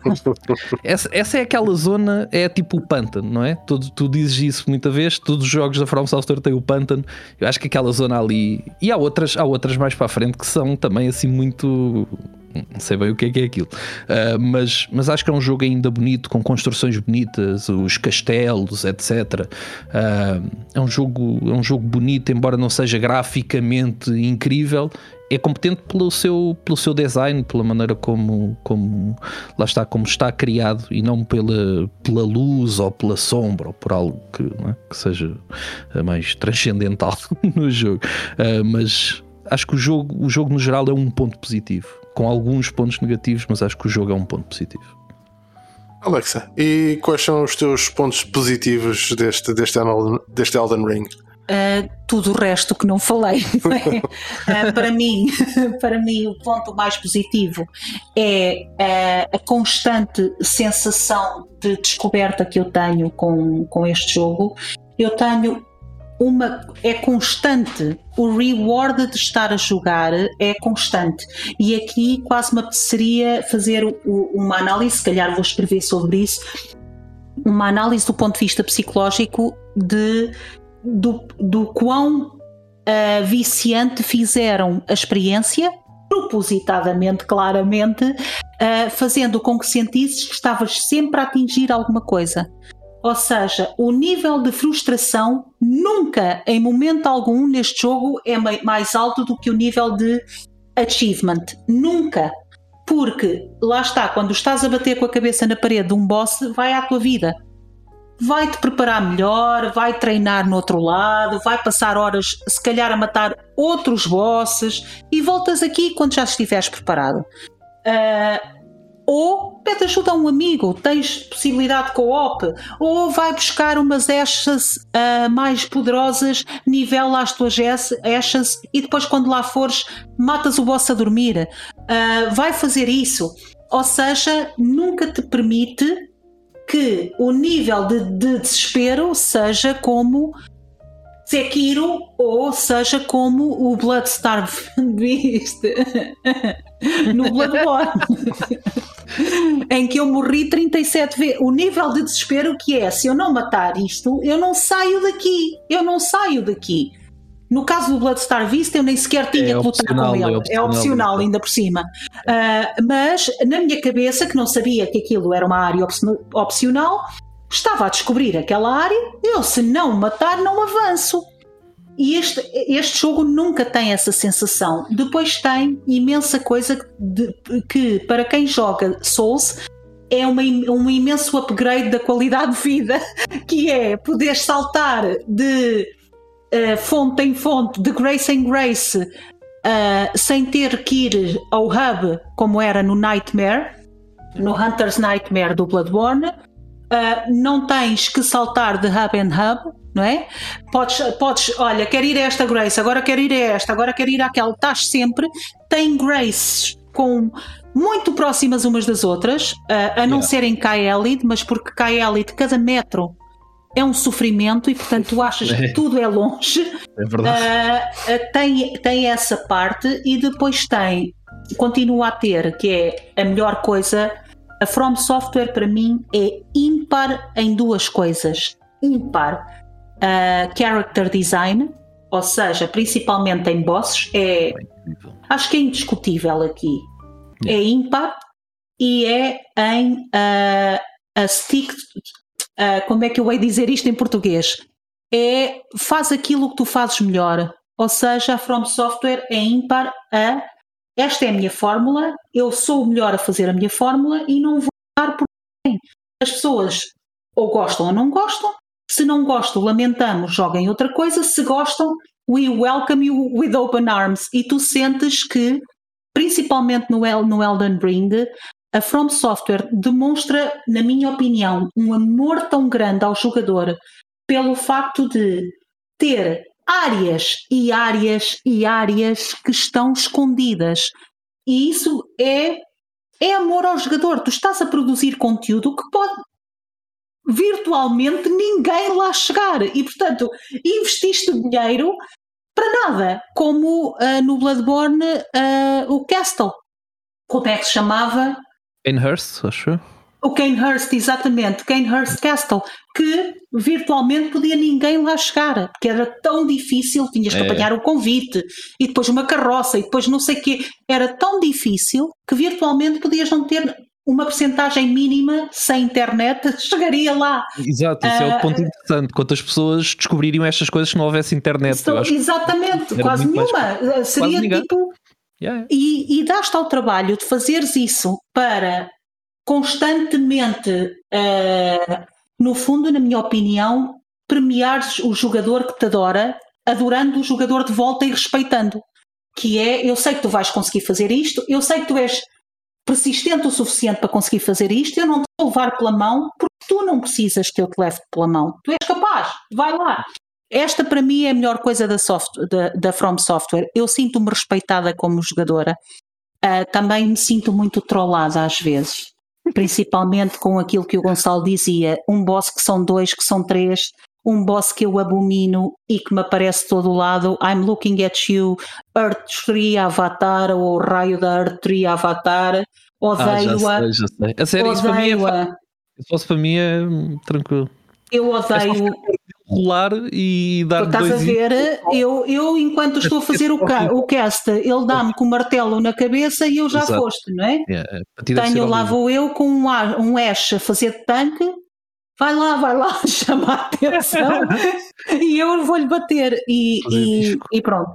essa, essa, é aquela zona, é tipo o pântano, não é? Tu, tu dizes isso muita vez, todos os jogos da From Software têm o pântano. Eu acho que aquela zona ali, e há outras, há outras mais para a frente que são também assim muito não sei bem o que é que é aquilo, uh, mas, mas acho que é um jogo ainda bonito, com construções bonitas, os castelos, etc. Uh, ah, é, um jogo, é um jogo bonito, embora não seja graficamente incrível. É competente pelo seu, pelo seu design, pela maneira como, como lá está, como está criado e não pela, pela luz ou pela sombra ou por algo que, é? que seja mais transcendental no jogo. Uh, mas acho que o jogo, o jogo no geral é um ponto positivo com alguns pontos negativos, mas acho que o jogo é um ponto positivo. Alexa, e quais são os teus pontos positivos deste, deste, deste Elden Ring? Uh, tudo o resto que não falei. uh, para mim, para mim, o ponto mais positivo é uh, a constante sensação de descoberta que eu tenho com, com este jogo. Eu tenho uma é constante. O reward de estar a jogar é constante. E aqui quase me apeteceria fazer uma análise, se calhar vou escrever sobre isso, uma análise do ponto de vista psicológico de do, do quão uh, viciante fizeram a experiência, propositadamente, claramente, uh, fazendo com que sentisses que estavas sempre a atingir alguma coisa. Ou seja, o nível de frustração nunca, em momento algum, neste jogo é mais alto do que o nível de achievement. Nunca. Porque, lá está, quando estás a bater com a cabeça na parede de um boss, vai à tua vida. Vai-te preparar melhor, vai treinar no outro lado, vai passar horas, se calhar, a matar outros bosses e voltas aqui quando já estiveres preparado. Uh, ou pede ajuda a um amigo, tens possibilidade de co-op, ou vai buscar umas echas uh, mais poderosas, nivela as tuas echas e depois, quando lá fores, matas o boss a dormir. Uh, vai fazer isso. Ou seja, nunca te permite que o nível de, de desespero seja como Sekiro ou seja como o Bloodstar Beast no Bloodborne em que eu morri 37 vezes o nível de desespero que é se eu não matar isto eu não saio daqui eu não saio daqui no caso do Bloodstar Vista, eu nem sequer tinha é que lutar com ele. É opcional, é opcional ainda por cima. Uh, mas na minha cabeça, que não sabia que aquilo era uma área opcional, estava a descobrir aquela área. Eu, se não matar, não avanço. E este, este jogo nunca tem essa sensação. Depois tem imensa coisa de, que, para quem joga Souls, é uma, um imenso upgrade da qualidade de vida, que é poder saltar de uh, fonte em fonte, de grace em grace, uh, sem ter que ir ao hub, como era no Nightmare, no Hunter's Nightmare do Bloodborne. Uh, não tens que saltar de hub em hub, não é? Podes, podes, olha, quero ir a esta Grace, agora quero ir a esta, agora quero ir àquela. Estás sempre, tem Graces com muito próximas umas das outras, uh, a não yeah. serem Kaelid, mas porque Kaelid, cada metro é um sofrimento e portanto tu achas que tudo é longe. É verdade. Uh, tem, tem essa parte e depois tem, continua a ter, que é a melhor coisa. A From Software para mim é ímpar em duas coisas. Ímpar, uh, character design, ou seja, principalmente em bosses, é, acho que é indiscutível aqui. É ímpar e é em uh, a stick uh, como é que eu hei dizer isto em português? É faz aquilo que tu fazes melhor. Ou seja, a From Software é ímpar a esta é a minha fórmula, eu sou o melhor a fazer a minha fórmula e não vou dar por ninguém. As pessoas ou gostam ou não gostam. Se não gostam, lamentamos, joguem outra coisa. Se gostam, we welcome you with open arms. E tu sentes que, principalmente no, El, no Elden Ring, a From Software demonstra, na minha opinião, um amor tão grande ao jogador pelo facto de ter áreas e áreas e áreas que estão escondidas. E isso é, é amor ao jogador. Tu estás a produzir conteúdo que pode virtualmente ninguém lá chegar. E, portanto, investiste dinheiro para nada, como uh, no Bloodborne uh, o Castle. Como é que se chamava? Kanehurst, acho. O Kanehurst, exatamente, Kanehurst Castle, que virtualmente podia ninguém lá chegar, porque era tão difícil, tinhas que é. apanhar o convite, e depois uma carroça, e depois não sei o quê. Era tão difícil que virtualmente podias não ter uma porcentagem mínima sem internet chegaria lá. Exato, isso uh, é o ponto ah, interessante. Quantas pessoas descobririam estas coisas se não houvesse internet? exatamente, quase nenhuma. Mais... Seria quase tipo Yeah. E, e dás-te ao trabalho de fazeres isso para constantemente, uh, no fundo, na minha opinião, premiares o jogador que te adora, adorando o jogador de volta e respeitando. Que é, eu sei que tu vais conseguir fazer isto, eu sei que tu és persistente o suficiente para conseguir fazer isto, eu não te vou levar pela mão porque tu não precisas que eu te leve pela mão. Tu és capaz, vai lá. Esta para mim é a melhor coisa da, soft, da, da From Software. Eu sinto-me respeitada como jogadora. Uh, também me sinto muito trollada às vezes. Principalmente com aquilo que o Gonçalo dizia: um boss que são dois, que são três, um boss que eu abomino e que me aparece de todo lado. I'm looking at you, Earth Avatar ou o raio da Earth Avatar. Odeio-a. Ah, já sei, já sei. A sério, isso para mim é. Se fosse para mim é tranquilo. Eu odeio rolar e dar Estás dois a ver, eu, eu enquanto estou a fazer o, ca o cast, ele dá-me com o martelo na cabeça e eu já Exato. foste, não é? Yeah, é, Tenho lá vou eu com um, um Ash a fazer tanque, vai lá, vai lá, chama a atenção e eu vou-lhe bater e, e, e pronto.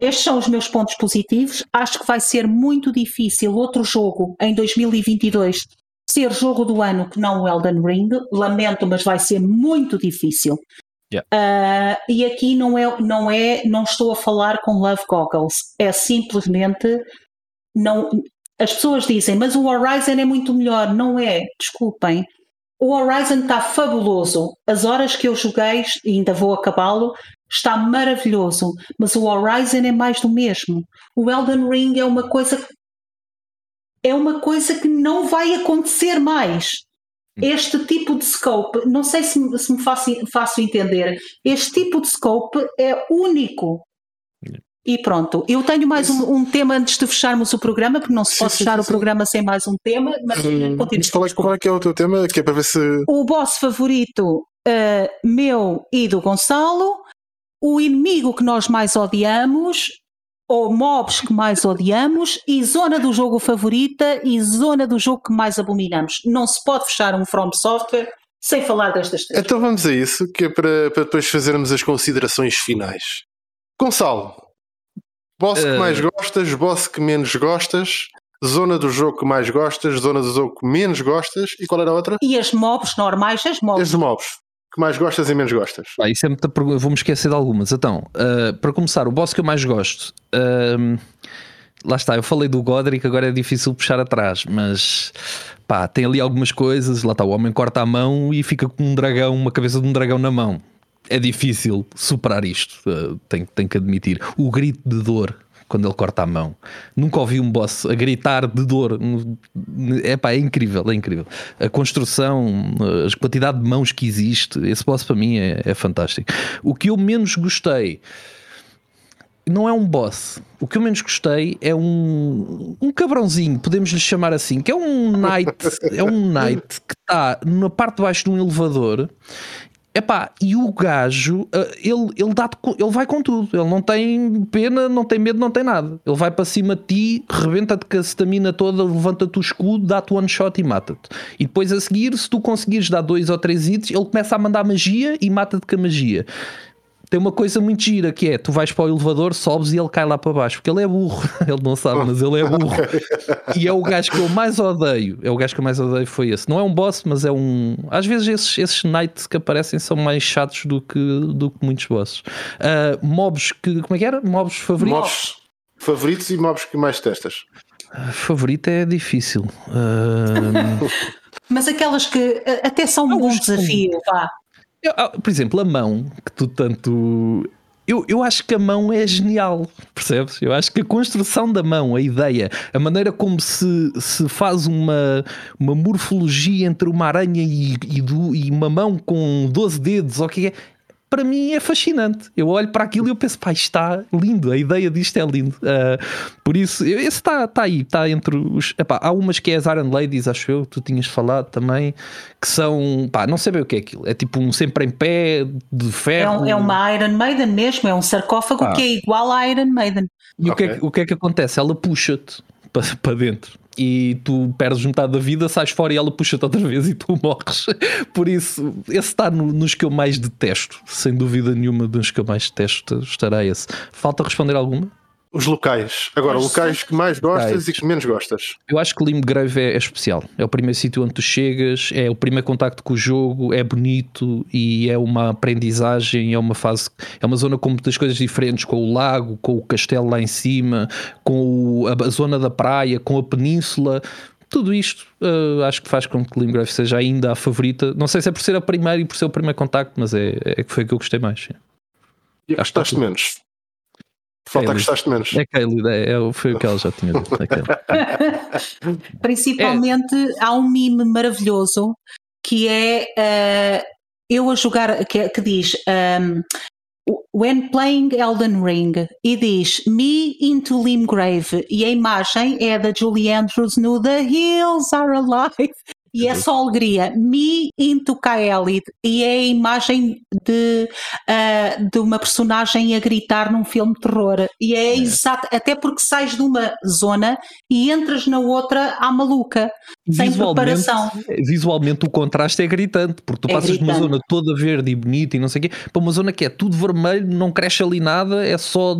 Estes são os meus pontos positivos. Acho que vai ser muito difícil outro jogo em 2022 ser jogo do ano que não o Elden Ring. Lamento, mas vai ser muito difícil. Yeah. Uh, e aqui não é, não é, não estou a falar com Love Goggles, é simplesmente não. As pessoas dizem, mas o Horizon é muito melhor. Não é, desculpem. O Horizon está fabuloso. As horas que eu joguei, e ainda vou acabá-lo, está maravilhoso. Mas o Horizon é mais do mesmo. O Elden Ring é uma coisa. É uma coisa que não vai acontecer mais. Este tipo de scope, não sei se, se me faço, faço entender, este tipo de scope é único. E pronto, eu tenho mais um, um, tema antes de fecharmos o programa, porque não se pode sim, fechar sim, o sim. programa sem mais um tema. Mas hum, qual, é, qual é que é o teu tema? Que é para ver se. O boss favorito uh, meu e do Gonçalo, o inimigo que nós mais odiamos, ou mobs que mais odiamos, e zona do jogo favorita e zona do jogo que mais abominamos. Não se pode fechar um From Software sem falar destas três. Então vamos a isso, que é para, para depois fazermos as considerações finais. Gonçalo, boss que uh... mais gostas, boss que menos gostas, zona do jogo que mais gostas, zona do jogo que menos gostas, e qual era a outra? E as mobs normais, as mobs. As mobs que mais gostas e menos gostas? Ah, isso é muita Vou-me esquecer de algumas. Então, uh, para começar, o boss que eu mais gosto. Uh, lá está, eu falei do Godric, agora é difícil puxar atrás, mas pá, tem ali algumas coisas. Lá está, o homem corta a mão e fica com um dragão, uma cabeça de um dragão na mão. É difícil superar isto, uh, tenho, tenho que admitir. O grito de dor quando ele corta a mão. Nunca ouvi um boss a gritar de dor. É pá, é incrível, é incrível. A construção, a quantidade de mãos que existe, esse boss para mim é, é fantástico. O que eu menos gostei não é um boss. O que eu menos gostei é um, um cabrãozinho, podemos lhe chamar assim, que é um knight, é um knight que está na parte de baixo de um elevador Epá, e o gajo, eh, ele, ele, dá ele vai com tudo. Ele não tem pena, não tem medo, não tem nada. Ele vai para cima de ti, rebenta-te com a stamina toda, levanta-te o escudo, dá-te one shot e mata-te. E depois a seguir, se tu conseguires dar dois ou três hits, ele começa a mandar magia e mata-te com a magia tem uma coisa muito gira que é: tu vais para o elevador, sobes e ele cai lá para baixo, porque ele é burro, ele não sabe, mas ele é burro. e é o gajo que eu mais odeio. É o gajo que eu mais odeio foi esse. Não é um boss, mas é um. Às vezes esses, esses knights que aparecem são mais chatos do que, do que muitos bosses. Uh, mobs que. Como é que era? Mobs favoritos? Mobs favoritos e mobs que mais testas? Uh, favorito é difícil. Uh... mas aquelas que até são um bom desafio, vá. Eu, ah, por exemplo, a mão, que tu tanto. Eu, eu acho que a mão é genial, percebes? Eu acho que a construção da mão, a ideia, a maneira como se, se faz uma, uma morfologia entre uma aranha e, e, do, e uma mão com 12 dedos, o que é, para mim é fascinante. Eu olho para aquilo e eu penso, pá, está lindo, a ideia disto é lindo. Uh, por isso, esse está, está aí, está entre os. Epá, há umas que é as Iron Ladies, acho eu, tu tinhas falado também, que são, pá, não sei bem o que é aquilo. É tipo um sempre em pé, de ferro. É, um, é uma Iron Maiden mesmo, é um sarcófago ah. que é igual à Iron Maiden. E okay. o, que é, o que é que acontece? Ela puxa-te para, para dentro e tu perdes metade da vida, sais fora e ela puxa-te outra vez e tu morres. Por isso, esse está no, nos que eu mais detesto, sem dúvida nenhuma, dos que eu mais detesto estará esse. Falta responder alguma? Os locais. Agora, locais que mais gostas e que menos gostas. Eu acho que Limgrave é, é especial. É o primeiro sítio onde tu chegas, é o primeiro contacto com o jogo, é bonito e é uma aprendizagem, é uma fase, é uma zona com muitas coisas diferentes, com o lago, com o castelo lá em cima, com o, a, a, zona da praia, com a península. Tudo isto uh, acho que faz com que Limgrave seja ainda a favorita. Não sei se é por ser a primeira e por ser o primeiro contacto, mas é, é que foi que eu gostei mais. E gostaste menos? Falta Kaylee. gostaste menos. É Kaylee, é, é, foi o que ela já tinha dito. É Principalmente é. há um mime maravilhoso que é uh, eu a jogar, que, que diz um, When playing Elden Ring e diz Me into Limgrave e a imagem é da Julie Andrews no The Hills Are Alive e é só alegria. Me into Kaelid. E é a imagem de, uh, de uma personagem a gritar num filme de terror. E é, é. exato, até porque sais de uma zona e entras na outra à maluca. Sem preparação. Visualmente o contraste é gritante, porque tu é passas gritante. de uma zona toda verde e bonita e não sei o quê, para uma zona que é tudo vermelho, não cresce ali nada, é só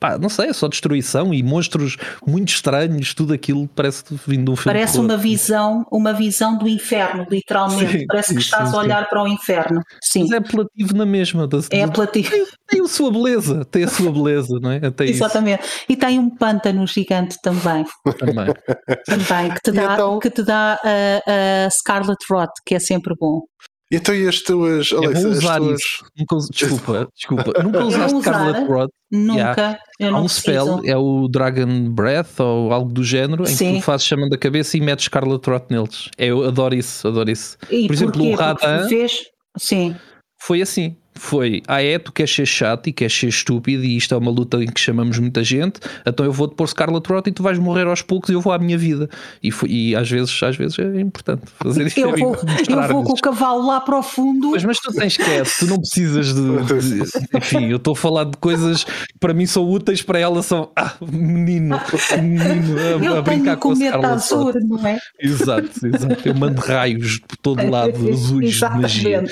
pá, não sei, é só destruição e monstros muito estranhos, tudo aquilo parece vindo de um filme. Parece uma visão, uma visão do inferno, literalmente. Sim, parece sim, que estás sim, a olhar para o inferno. Sim. Mas é apelativo na mesma. Da, é apelativo. Tem, tem, a sua beleza, tem a sua beleza, não é? Até Exatamente. Isso. E tem um pântano gigante também. Também. também, que te dá, então... que te dá a, a Scarlet Rot, que é sempre bom. Então e as tuas. Eu Alexa, vou usar tuas... isso. Nunca desculpa, desculpa. Nunca usaste usar? Scarlet Rot. Nunca. Yeah. Eu Há um spell, preciso. é o Dragon Breath ou algo do género, em Sim. que tu fazes chamando a cabeça e metes Scarlet Rot neles. É, Eu adoro isso, adoro isso. E Por exemplo, porquê? o Radan- fez. Sim. Foi assim. Foi, ah é, tu queres ser chato e queres ser estúpido e isto é uma luta em que chamamos muita gente, então eu vou-te pôr Scarlet Rot e tu vais morrer aos poucos e eu vou à minha vida. E, foi- e às vezes às vezes é importante fazer isso. Eu vou, eu vou com o cavalo lá para o fundo. Pois, mas tu tens quieto, tu não precisas de, de- Enfim, eu estou a falar de coisas que para mim são úteis, para ela são. Ah, menino, menino a, a eu brincar tenho com a cometa Scarlet azul, Rot. não é? Exato, exato. Eu mando raios por todo lado, azuis de magia.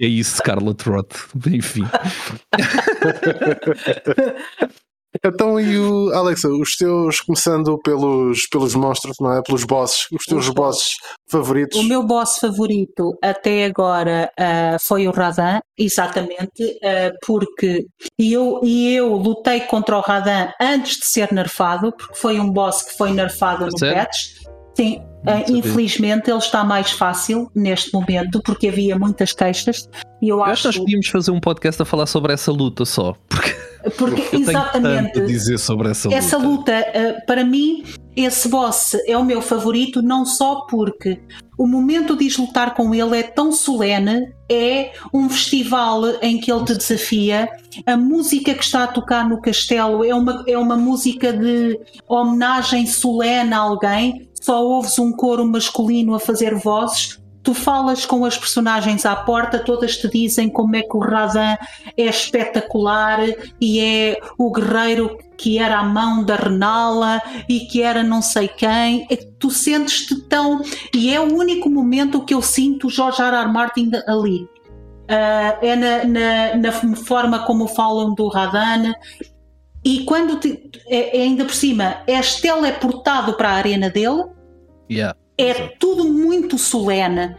É isso, Scarlet Rot. Enfim, Então, e o Alexa, os teus, começando pelos, pelos monstros, não é? Pelos bosses, os teus Os bosses favoritos. O meu boss favorito até agora ah, foi o Radan, exatamente, ah, porque eu, e eu lutei contra o Radan antes de ser nerfado, porque foi um boss que foi nerfado no Sério? patch. Sim, sabia. infelizmente ele está mais fácil neste momento, porque havia muitas queixas. E eu eu acho acho que nós podíamos fazer um podcast a falar sobre essa luta só, porque porque exatamente dizer sobre essa luta. essa luta, eh, para mim, esse boss é o meu favorito, não só porque o momento de lutar com ele é tão solene, é um festival em que ele te desafia. A música que está a tocar no castelo é uma, é uma música de homenagem solene a alguém, só ouves um coro masculino a fazer vozes. Tu falas com as personagens à porta, todas te dizem como é que o Radan é espetacular e é o guerreiro que era a mão da Renala e que era não sei quem. É tu sentes-te tão. E é o único momento que eu sinto o George R. R. Martin ali. Ah, é na, na- na forma como falam do Radan. E quando te- é, é ainda por cima és teleportado para a arena dele, Yeah. é tudo muito solene.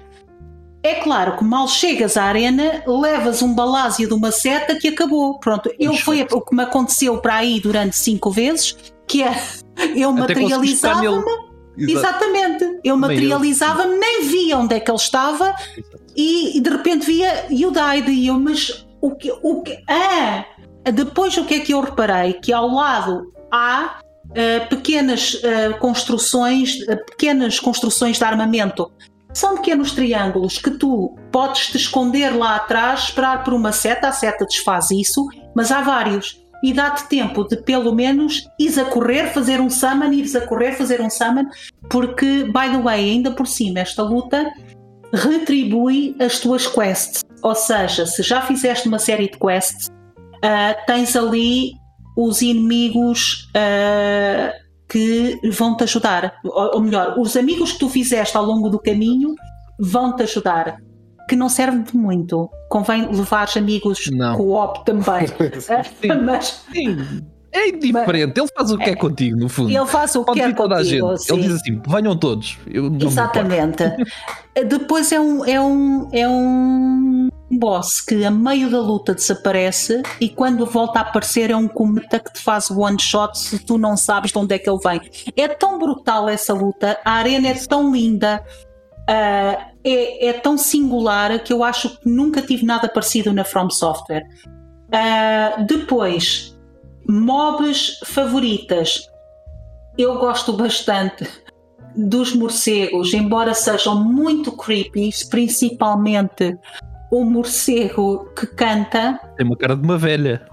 É claro que mal chegas à arena, levas um balásio de uma seta que acabou. Pronto, eu foi o que me aconteceu para aí durante cinco vezes, que é eu materializava-me. Exato. Exatamente, eu materializava-me, nem via onde é que ele estava e, e de repente via You Died e eu, mas o que, o que, ah, depois o que é que eu reparei? Que ao lado há pequenas ah, construções, pequenas construções de armamento. São pequenos triângulos que tu podes te esconder lá atrás, esperar por uma seta, a seta desfaz isso, mas há vários. E dá-te tempo de pelo menos ires a correr, fazer um summon, ires a correr, fazer um summon, porque, by the way, ainda por cima, esta luta retribui as tuas quests. Ou seja, se já fizeste uma série de quests, ah, tens ali os inimigos ah, que vão te ajudar. Ou, ou melhor, os amigos que tu fizeste ao longo do caminho vão te ajudar. Que não serve de muito. Convém levar amigos co-op também. Sim. Mas Sim. É indiferente, ele faz o que é contigo, no fundo. ele faz o que Pode vir toda a contigo. gente. Ele diz assim: venham todos. Exatamente. Depois é um, é um, é um boss que a meio da luta desaparece e quando volta a aparecer é um cometa que te faz one shot se tu não sabes de onde é que ele vem. É tão brutal essa luta, a arena é tão linda, ah, é, é tão singular que eu acho que nunca tive nada parecido na From Software. Ah, depois, mobs favoritas. Eu gosto bastante dos morcegos, embora sejam muito creepy, principalmente o morcego que canta, Tem uma cara de uma velha.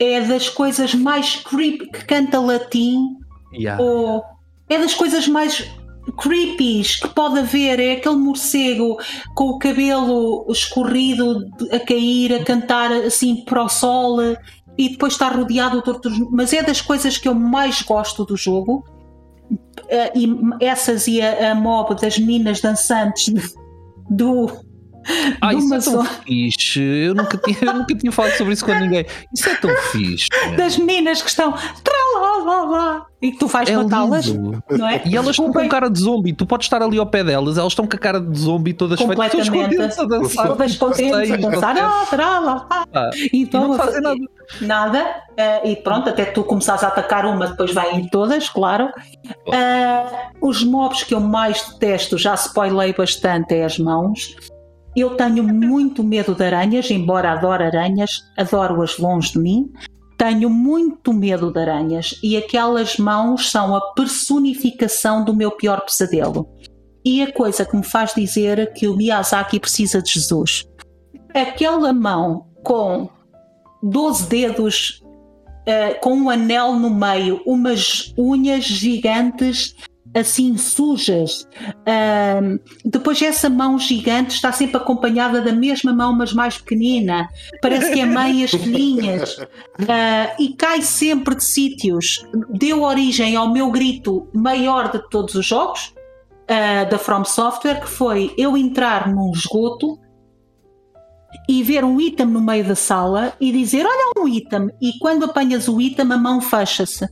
é das coisas mais creepy que canta latim, Yeah. ou é das coisas mais creepy que pode haver. É aquele morcego com o cabelo escorrido a cair, a cantar assim para o sol e depois está rodeado de outros. Mas é das coisas que eu mais gosto do jogo. Eh, e essas e a, a mob das meninas dançantes do. Ah, isso é tão fixe. Eu nunca, tinha, eu nunca tinha falado sobre isso com ninguém. Isso é tão fixe. das meninas que estão e que tu vais É matá-las, não é? E elas estão com cara de zombie. Tu podes estar ali ao pé delas, elas estão com a cara de zombie todas feitas, todas contentes a dançar. Todas contentes a dançar, ah, trala, ah. Ah, E E então não fazem nada. nada, eh, e pronto, até tu começares a atacar uma, depois vêm todas, claro. Eh, os mobs que eu mais detesto, já spoilei bastante, é as mãos. Eu tenho muito medo de aranhas, embora adore aranhas, adoro-as longe de mim. Tenho muito medo de aranhas e aquelas mãos são a personificação do meu pior pesadelo. E a coisa que me faz dizer que o Miyazaki precisa de Jesus. Aquela mão com 12 dedos, uh, com um anel no meio, umas unhas gigantes assim sujas. Uh, depois essa mão gigante está sempre acompanhada da mesma mão, mas mais pequenina. Parece que é meias filhinhas. Uh, e cai sempre de sítios. Deu origem ao meu grito maior de todos os jogos uh, da From Software, que foi eu entrar num esgoto e ver um item no meio da sala e dizer: Olha um item. E quando apanhas o item, a mão fecha-se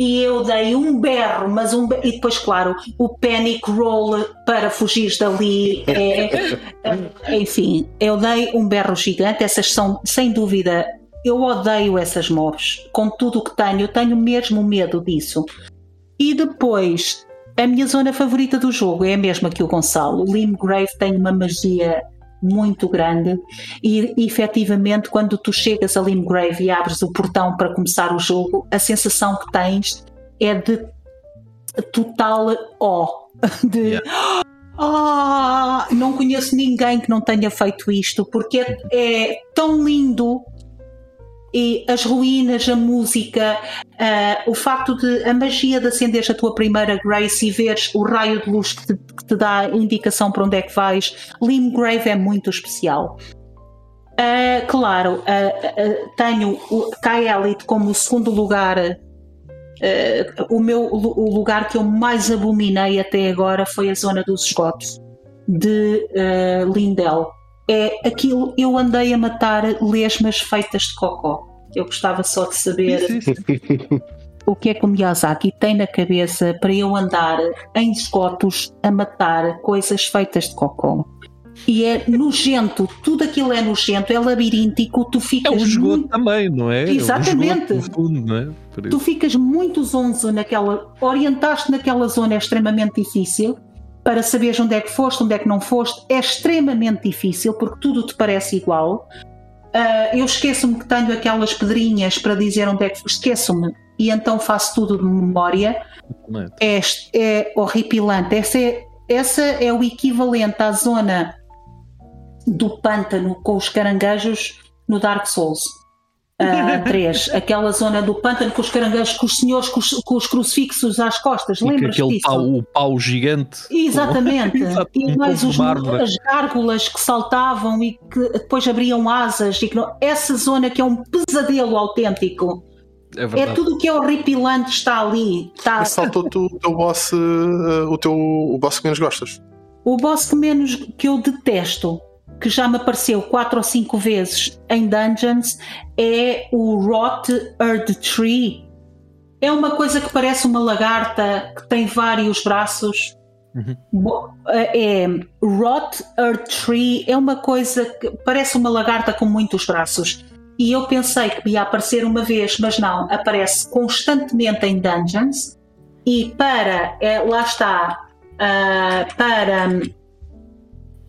e eu dei um berro, mas um berro, e depois, claro, o panic roll para fugir dali. É, enfim, eu dei um berro gigante. Essas são, sem dúvida, eu odeio essas mobs. Com tudo o que tenho, eu tenho mesmo medo disso. E depois, a minha zona favorita do jogo é a mesma que o Gonçalo. Limgrave tem uma magia muito grande e efetivamente quando tu chegas a Limgrave e abres o portão para começar o jogo, a sensação que tens é de total ó, de yeah. ah, não conheço ninguém que não tenha feito isto porque é, é tão lindo e as ruínas, a música, uh, o facto de a magia de acenderes a tua primeira Grace e veres o raio de luz que te, que te dá indicação para onde é que vais, Limgrave é muito especial. Uh, claro, uh, tenho o Kaelit como o segundo lugar. o meu o lugar que eu mais abominei até agora foi a zona dos esgotos de Lindel é aquilo eu andei a matar lesmas feitas de cocó. Eu gostava só de saber o que é que o Miyazaki tem na cabeça para eu andar em esgotos a matar coisas feitas de cocó. E é nojento, tudo aquilo é nojento, é labiríntico, tu ficas. É um esgoto muito... também, não é? Exatamente. É um fundo, não é? Tu ficas muito zonzo naquela. Orientaste naquela zona é extremamente difícil para saberes onde é que foste, onde é que não foste, é extremamente difícil porque tudo te parece igual. Uh, eu esqueço-me que tenho aquelas pedrinhas para dizer onde é que esqueço-me e então faço tudo de memória. É, é horripilante. Essa é, essa é o equivalente à zona do pântano com os caranguejos no Dark Souls uh, 3, aquela zona do pântano com os caranguejos, com os senhores com os, com os crucifixos às costas, lembras aquele disso? Pau, o pau gigante. Exatamente. e mais os, as gárgulas que saltavam e que depois abriam asas. E que não, essa zona que é um pesadelo autêntico. É, é, tudo o que é horripilante está ali. Está... Saltou-te o teu boss, uh, o teu o boss que menos gostas. O boss que menos que eu detesto que já me apareceu quatro ou cinco vezes em Dungeons é o Rot Earth Tree. É uma coisa que parece uma lagarta que tem vários braços. Uhum. É, Rot Earth Tree é uma coisa que parece uma lagarta com muitos braços. E eu pensei que ia aparecer uma vez, mas não, aparece constantemente em Dungeons. E para, é, lá está, uh, para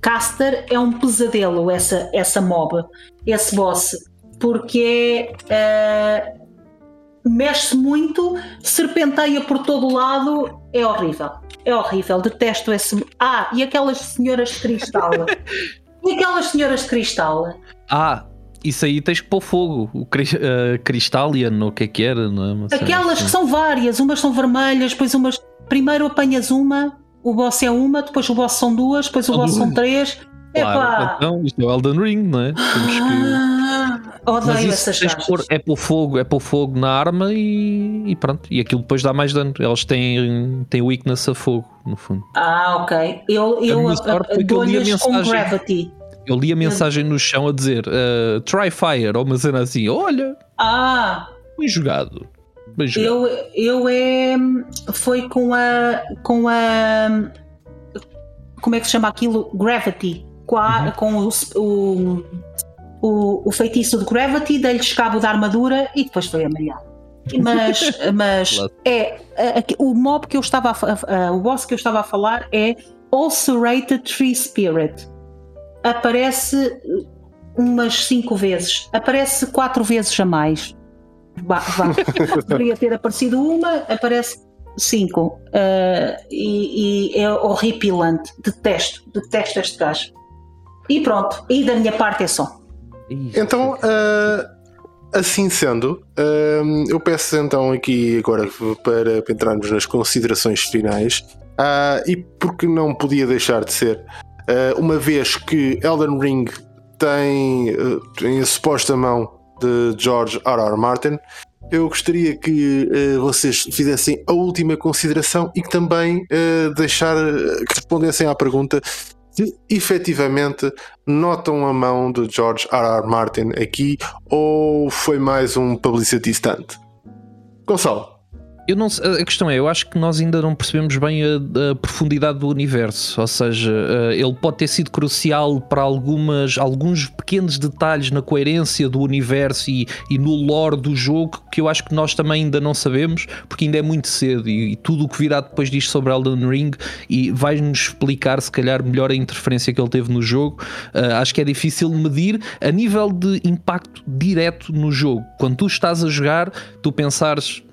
Caster é um pesadelo, essa, essa mob, esse boss, porque uh, mexe muito, serpenteia por todo o lado, é horrível. É horrível, detesto esse. Ah, e aquelas senhoras de cristal. e aquelas senhoras de cristal. Ah, isso aí tens que pôr fogo, o cri uh, Crystallian, ou o que é que era, não é? Aquelas assim. que são várias, umas são vermelhas, depois umas. Primeiro apanhas uma, o boss é uma, depois o boss são duas, depois o boss são três. Claro, então, isto é o Elden Ring, não é? Temos que... Ah, odeio essas pôr, É fogo, é pôr fogo na arma e, e, pronto. E aquilo depois dá mais dano. Elas têm, têm weakness a fogo, no fundo. Ah, ok. Eu, eu dou-lhes com gravity. Eu li a mensagem no chão a dizer uh, try fire, ou uma cena assim, olha. Ah! Bem jogado. Eu, eu é. Foi com a. com a. Como é que se chama aquilo? Gravity. Com, a, uhum. com o, o, o, o, feitiço de Gravity, dei-lhes cabo da armadura e depois foi amalhado. Mas, mas é, é, o mob que eu estava a, a, o boss que eu estava a falar é Ulcerated Tree Spirit. aparece umas cinco vezes, aparece quatro vezes a mais. Vá, vá. Deveria ter aparecido uma, aparece cinco. Uh, e, e, é horripilante. Detesto, detesto este gajo. E pronto, e da minha parte é só. Então, uh, assim sendo, uh, eu peço então aqui agora para, para entrarmos nas considerações finais. e porque não podia deixar de ser, uma vez que Elden Ring tem, tem a suposta mão de George R. R. Martin, eu gostaria que uh, vocês fizessem a última consideração e que também uh, deixar que respondessem à pergunta se efetivamente notam a mão de George R. R. Martin aqui ou foi mais um publicity stunt. Gonçalo. Eu não, a questão é, eu acho que nós ainda não percebemos bem a, a profundidade do universo, ou seja, uh, ele pode ter sido crucial para algumas, alguns pequenos detalhes na coerência do universo e, e no lore do jogo que eu acho que nós também ainda não sabemos, porque ainda é muito cedo e, e tudo o que virá depois disto sobre Elden Ring e vai-nos explicar se calhar melhor a interferência que ele teve no jogo. Uh, acho que é difícil medir a nível de impacto direto no jogo. Quando tu estás a jogar, tu pensares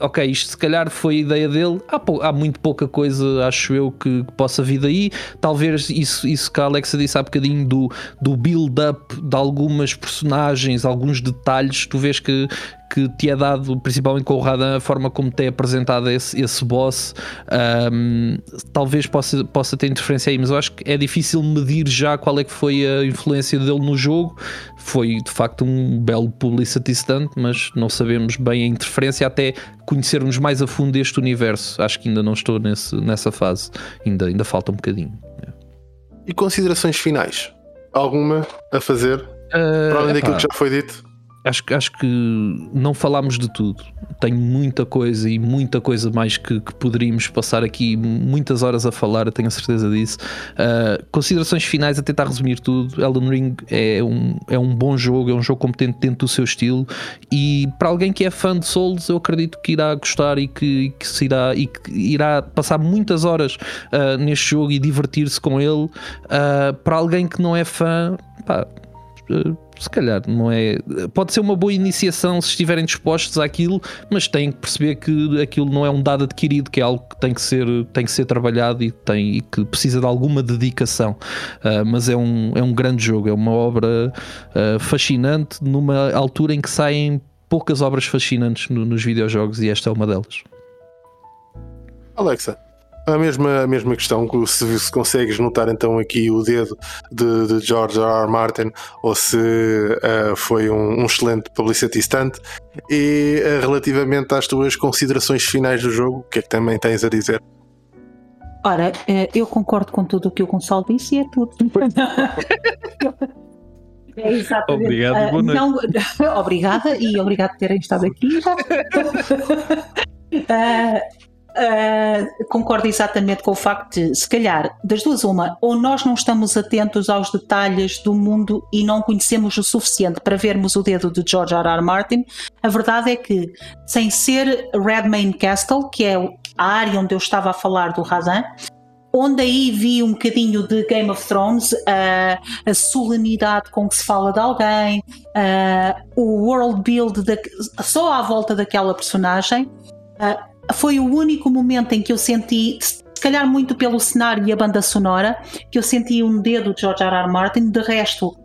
ok, isto se calhar foi a ideia dele. Há, há muito pouca coisa, acho eu, que, que, possa vir daí. Talvez isso, isso que a Alexa disse há bocadinho do, do build-up de algumas personagens, alguns detalhes, tu vês que, que te é dado, principalmente com o Radan, a forma como te é apresentado esse, esse boss, um, talvez possa, possa ter interferência aí, mas eu acho que é difícil medir já qual é que foi a influência dele no jogo. Foi de facto um belo publicity stunt, mas não sabemos bem a interferência até conhecermos mais a fundo este universo. Acho que ainda não estou nesse, nessa fase, ainda, ainda falta um bocadinho. E considerações finais? Alguma a fazer? Uh, para além daquilo que já foi dito? Acho, acho que não falámos de tudo. Tenho muita coisa e muita coisa mais que, que poderíamos passar aqui muitas horas a falar, tenho a certeza disso. Uh, considerações finais a tentar resumir tudo. Elden Ring é um, é um bom jogo, é um jogo competente dentro do seu estilo e para alguém que é fã de Souls, eu acredito que irá gostar e que, que se irá, e que irá passar muitas horas uh, neste jogo e divertir-se com ele. Uh, para alguém que não é fã, pá, se calhar não é. Pode ser uma boa iniciação se estiverem dispostos àquilo, mas têm que perceber que aquilo não é um dado adquirido, que é algo que tem que ser, tem que ser trabalhado e, tem, e que precisa de alguma dedicação. Uh, mas é um, é um grande jogo, é uma obra uh, fascinante numa altura em que saem poucas obras fascinantes no, nos videojogos e esta é uma delas. Alexa, a mesma, a mesma questão, se, se consegues notar então aqui o dedo de, de George R. R. Martin ou se uh, foi um, um, excelente publicity stunt e uh, relativamente às tuas considerações finais do jogo, o que é que também tens a dizer? Ora, eh, eu concordo com tudo o que o Gonçalo disse e é tudo. É exatamente. Obrigado, uh, não, obrigada e obrigado por terem estado aqui. uh, Uh, concordo exatamente com o facto de, se calhar, das duas, uma, ou nós não estamos atentos aos detalhes do mundo e não conhecemos o suficiente para vermos o dedo de George R. R. Martin. A verdade é que, sem ser Redmayne Castle, que é a área onde eu estava a falar do Razan, onde aí vi um bocadinho de Game of Thrones, uh, a solenidade com que se fala de alguém, uh, o world build só à volta daquela personagem. Foi o único momento em que eu senti, se calhar muito pelo cenário e a banda sonora, que eu senti um dedo de George R. R. Martin. De resto,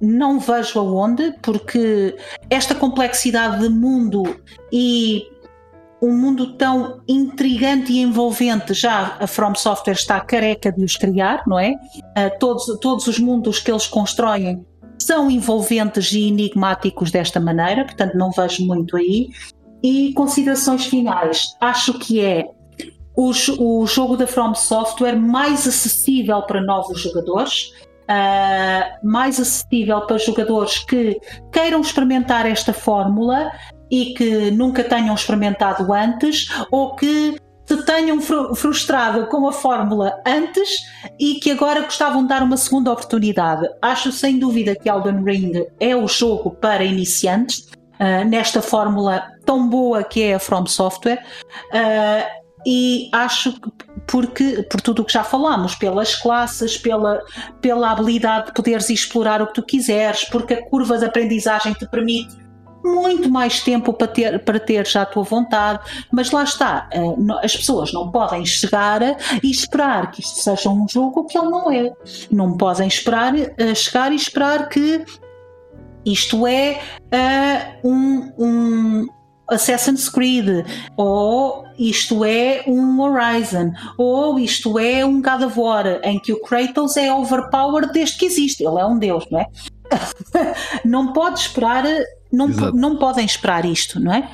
não vejo aonde, porque esta complexidade de mundo e um mundo tão intrigante e envolvente, já a From Software está careca de os criar, não é? Uh, todos, todos os mundos que eles constroem são envolventes e enigmáticos desta maneira, portanto não vejo muito aí. E considerações finais. Acho que é o, o jogo da From Software mais acessível para novos jogadores. Uh, mais acessível para jogadores que queiram experimentar esta fórmula e que nunca tenham experimentado antes ou que se tenham fr frustrado com a fórmula antes e que agora gostavam de dar uma segunda oportunidade. Acho sem dúvida que Elden Ring é o jogo para iniciantes uh, nesta fórmula tão boa que é a From Software. Uh, e acho que porque por tudo o que já falámos, pelas classes, pela, pela habilidade de poderes explorar o que tu quiseres, porque a curva de aprendizagem te permite muito mais tempo para ter, para ter já a tua vontade, mas lá está, eh, as pessoas não podem chegar e esperar que isto seja um jogo que ele não é. Não podem esperar, chegar e esperar que isto é uh, um, um Assassin's Creed, ou isto é um Horizon, ou isto é um God of War, em que o Kratos é overpowered desde que existe, ele é um deus, não é? não pode esperar não, não podem esperar isto, não é?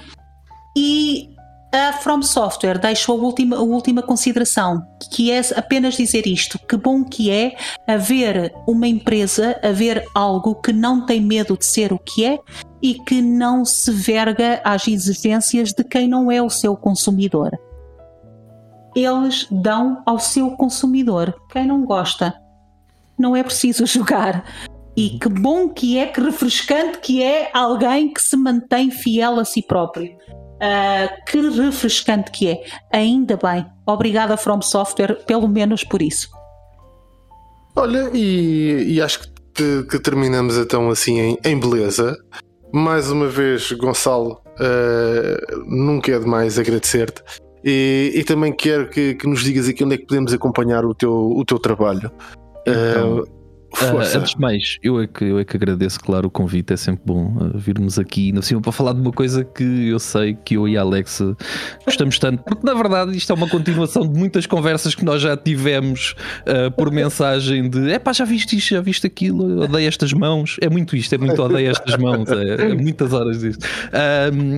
E a From Software deixou a última, a última consideração, que é apenas dizer isto: que bom que é haver uma empresa, haver algo que não tem medo de ser o que é e que não se verga às exigências de quem não é o seu consumidor. Eles dão ao seu consumidor. Quem não gosta, não é preciso jogar. E que bom que é, que refrescante que é alguém que se mantém fiel a si próprio. Uh, que refrescante que é. Ainda bem. Obrigada, From Software, pelo menos por isso. Olha, e, e acho que, que, terminamos então assim em, em, beleza. Mais uma vez, Gonçalo, uh, nunca é demais agradecer-te. E, e, também quero que, que, nos digas aqui onde é que podemos acompanhar o teu, o teu trabalho. Então, uh, Uh, antes de mais, eu é, que, eu é que agradeço, claro, o convite. É sempre bom uh, virmos aqui no cima para falar de uma coisa que eu sei que eu e a Alex gostamos tanto, porque na verdade isto é uma continuação de muitas conversas que nós já tivemos uh, por mensagem de é pá, já viste isto, já viste aquilo, odeio estas mãos. É muito isto, é muito odeio estas mãos, é, é muitas horas disto.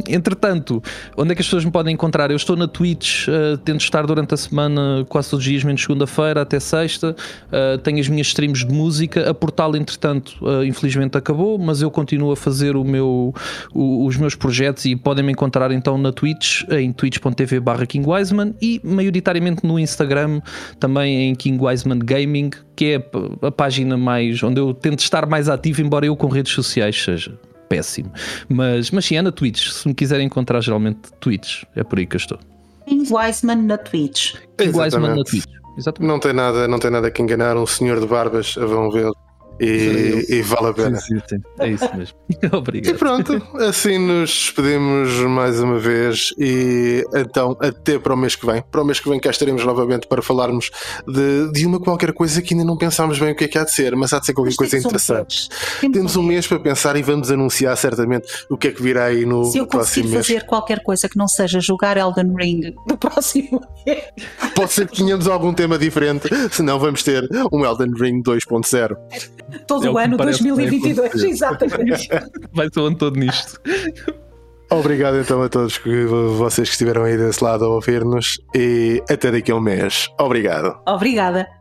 entretanto, onde é que as pessoas me podem encontrar? Eu estou na Twitch, tento estar durante a semana quase todos os dias, menos segunda-feira até sexta. tenho as minhas streams de música música. A Portal, entretanto, uh, infelizmente acabou, mas eu continuo a fazer o meu, o, os meus projetos e podem me encontrar então na Twitch, em twitch.tv barra King Wiseman e maioritariamente no Instagram, também em King Wiseman Gaming, que é a página mais onde eu tento estar mais ativo, embora eu com redes sociais seja péssimo. Mas, mas sim, é na Twitch. Se me quiserem encontrar, geralmente Twitch, é por aí que eu estou. King Wiseman na Twitch. King Wiseman na Twitch. Exatamente. Não tem nada, não tem nada que enganar um senhor de barbas, vão ver. E, e, vale a pena. Sim, sim, é isso mesmo. Obrigado. E pronto, assim nos despedimos mais uma vez. E então, até para o mês que vem. Para o mês que vem, cá estaremos novamente para falarmos de, de uma qualquer coisa que ainda não pensámos bem o que é que há de ser, mas há de ser qualquer coisa interessante. Temos, temos um mês para pensar e vamos anunciar certamente o que é que virá aí no, Se eu próximo mês. fazer qualquer coisa que não seja jogar Elden Ring no próximo mês. Pode ser que tenhamos algum tema diferente, senão vamos ter um Elden Ring 2.0 todo é o ano 2022. Exatamente. Vai ser o ano todo nisto. Obrigado então a todos que vocês que estiveram aí desse lado a ouvir-nos e até daqui a um mês. Obrigado. Obrigada.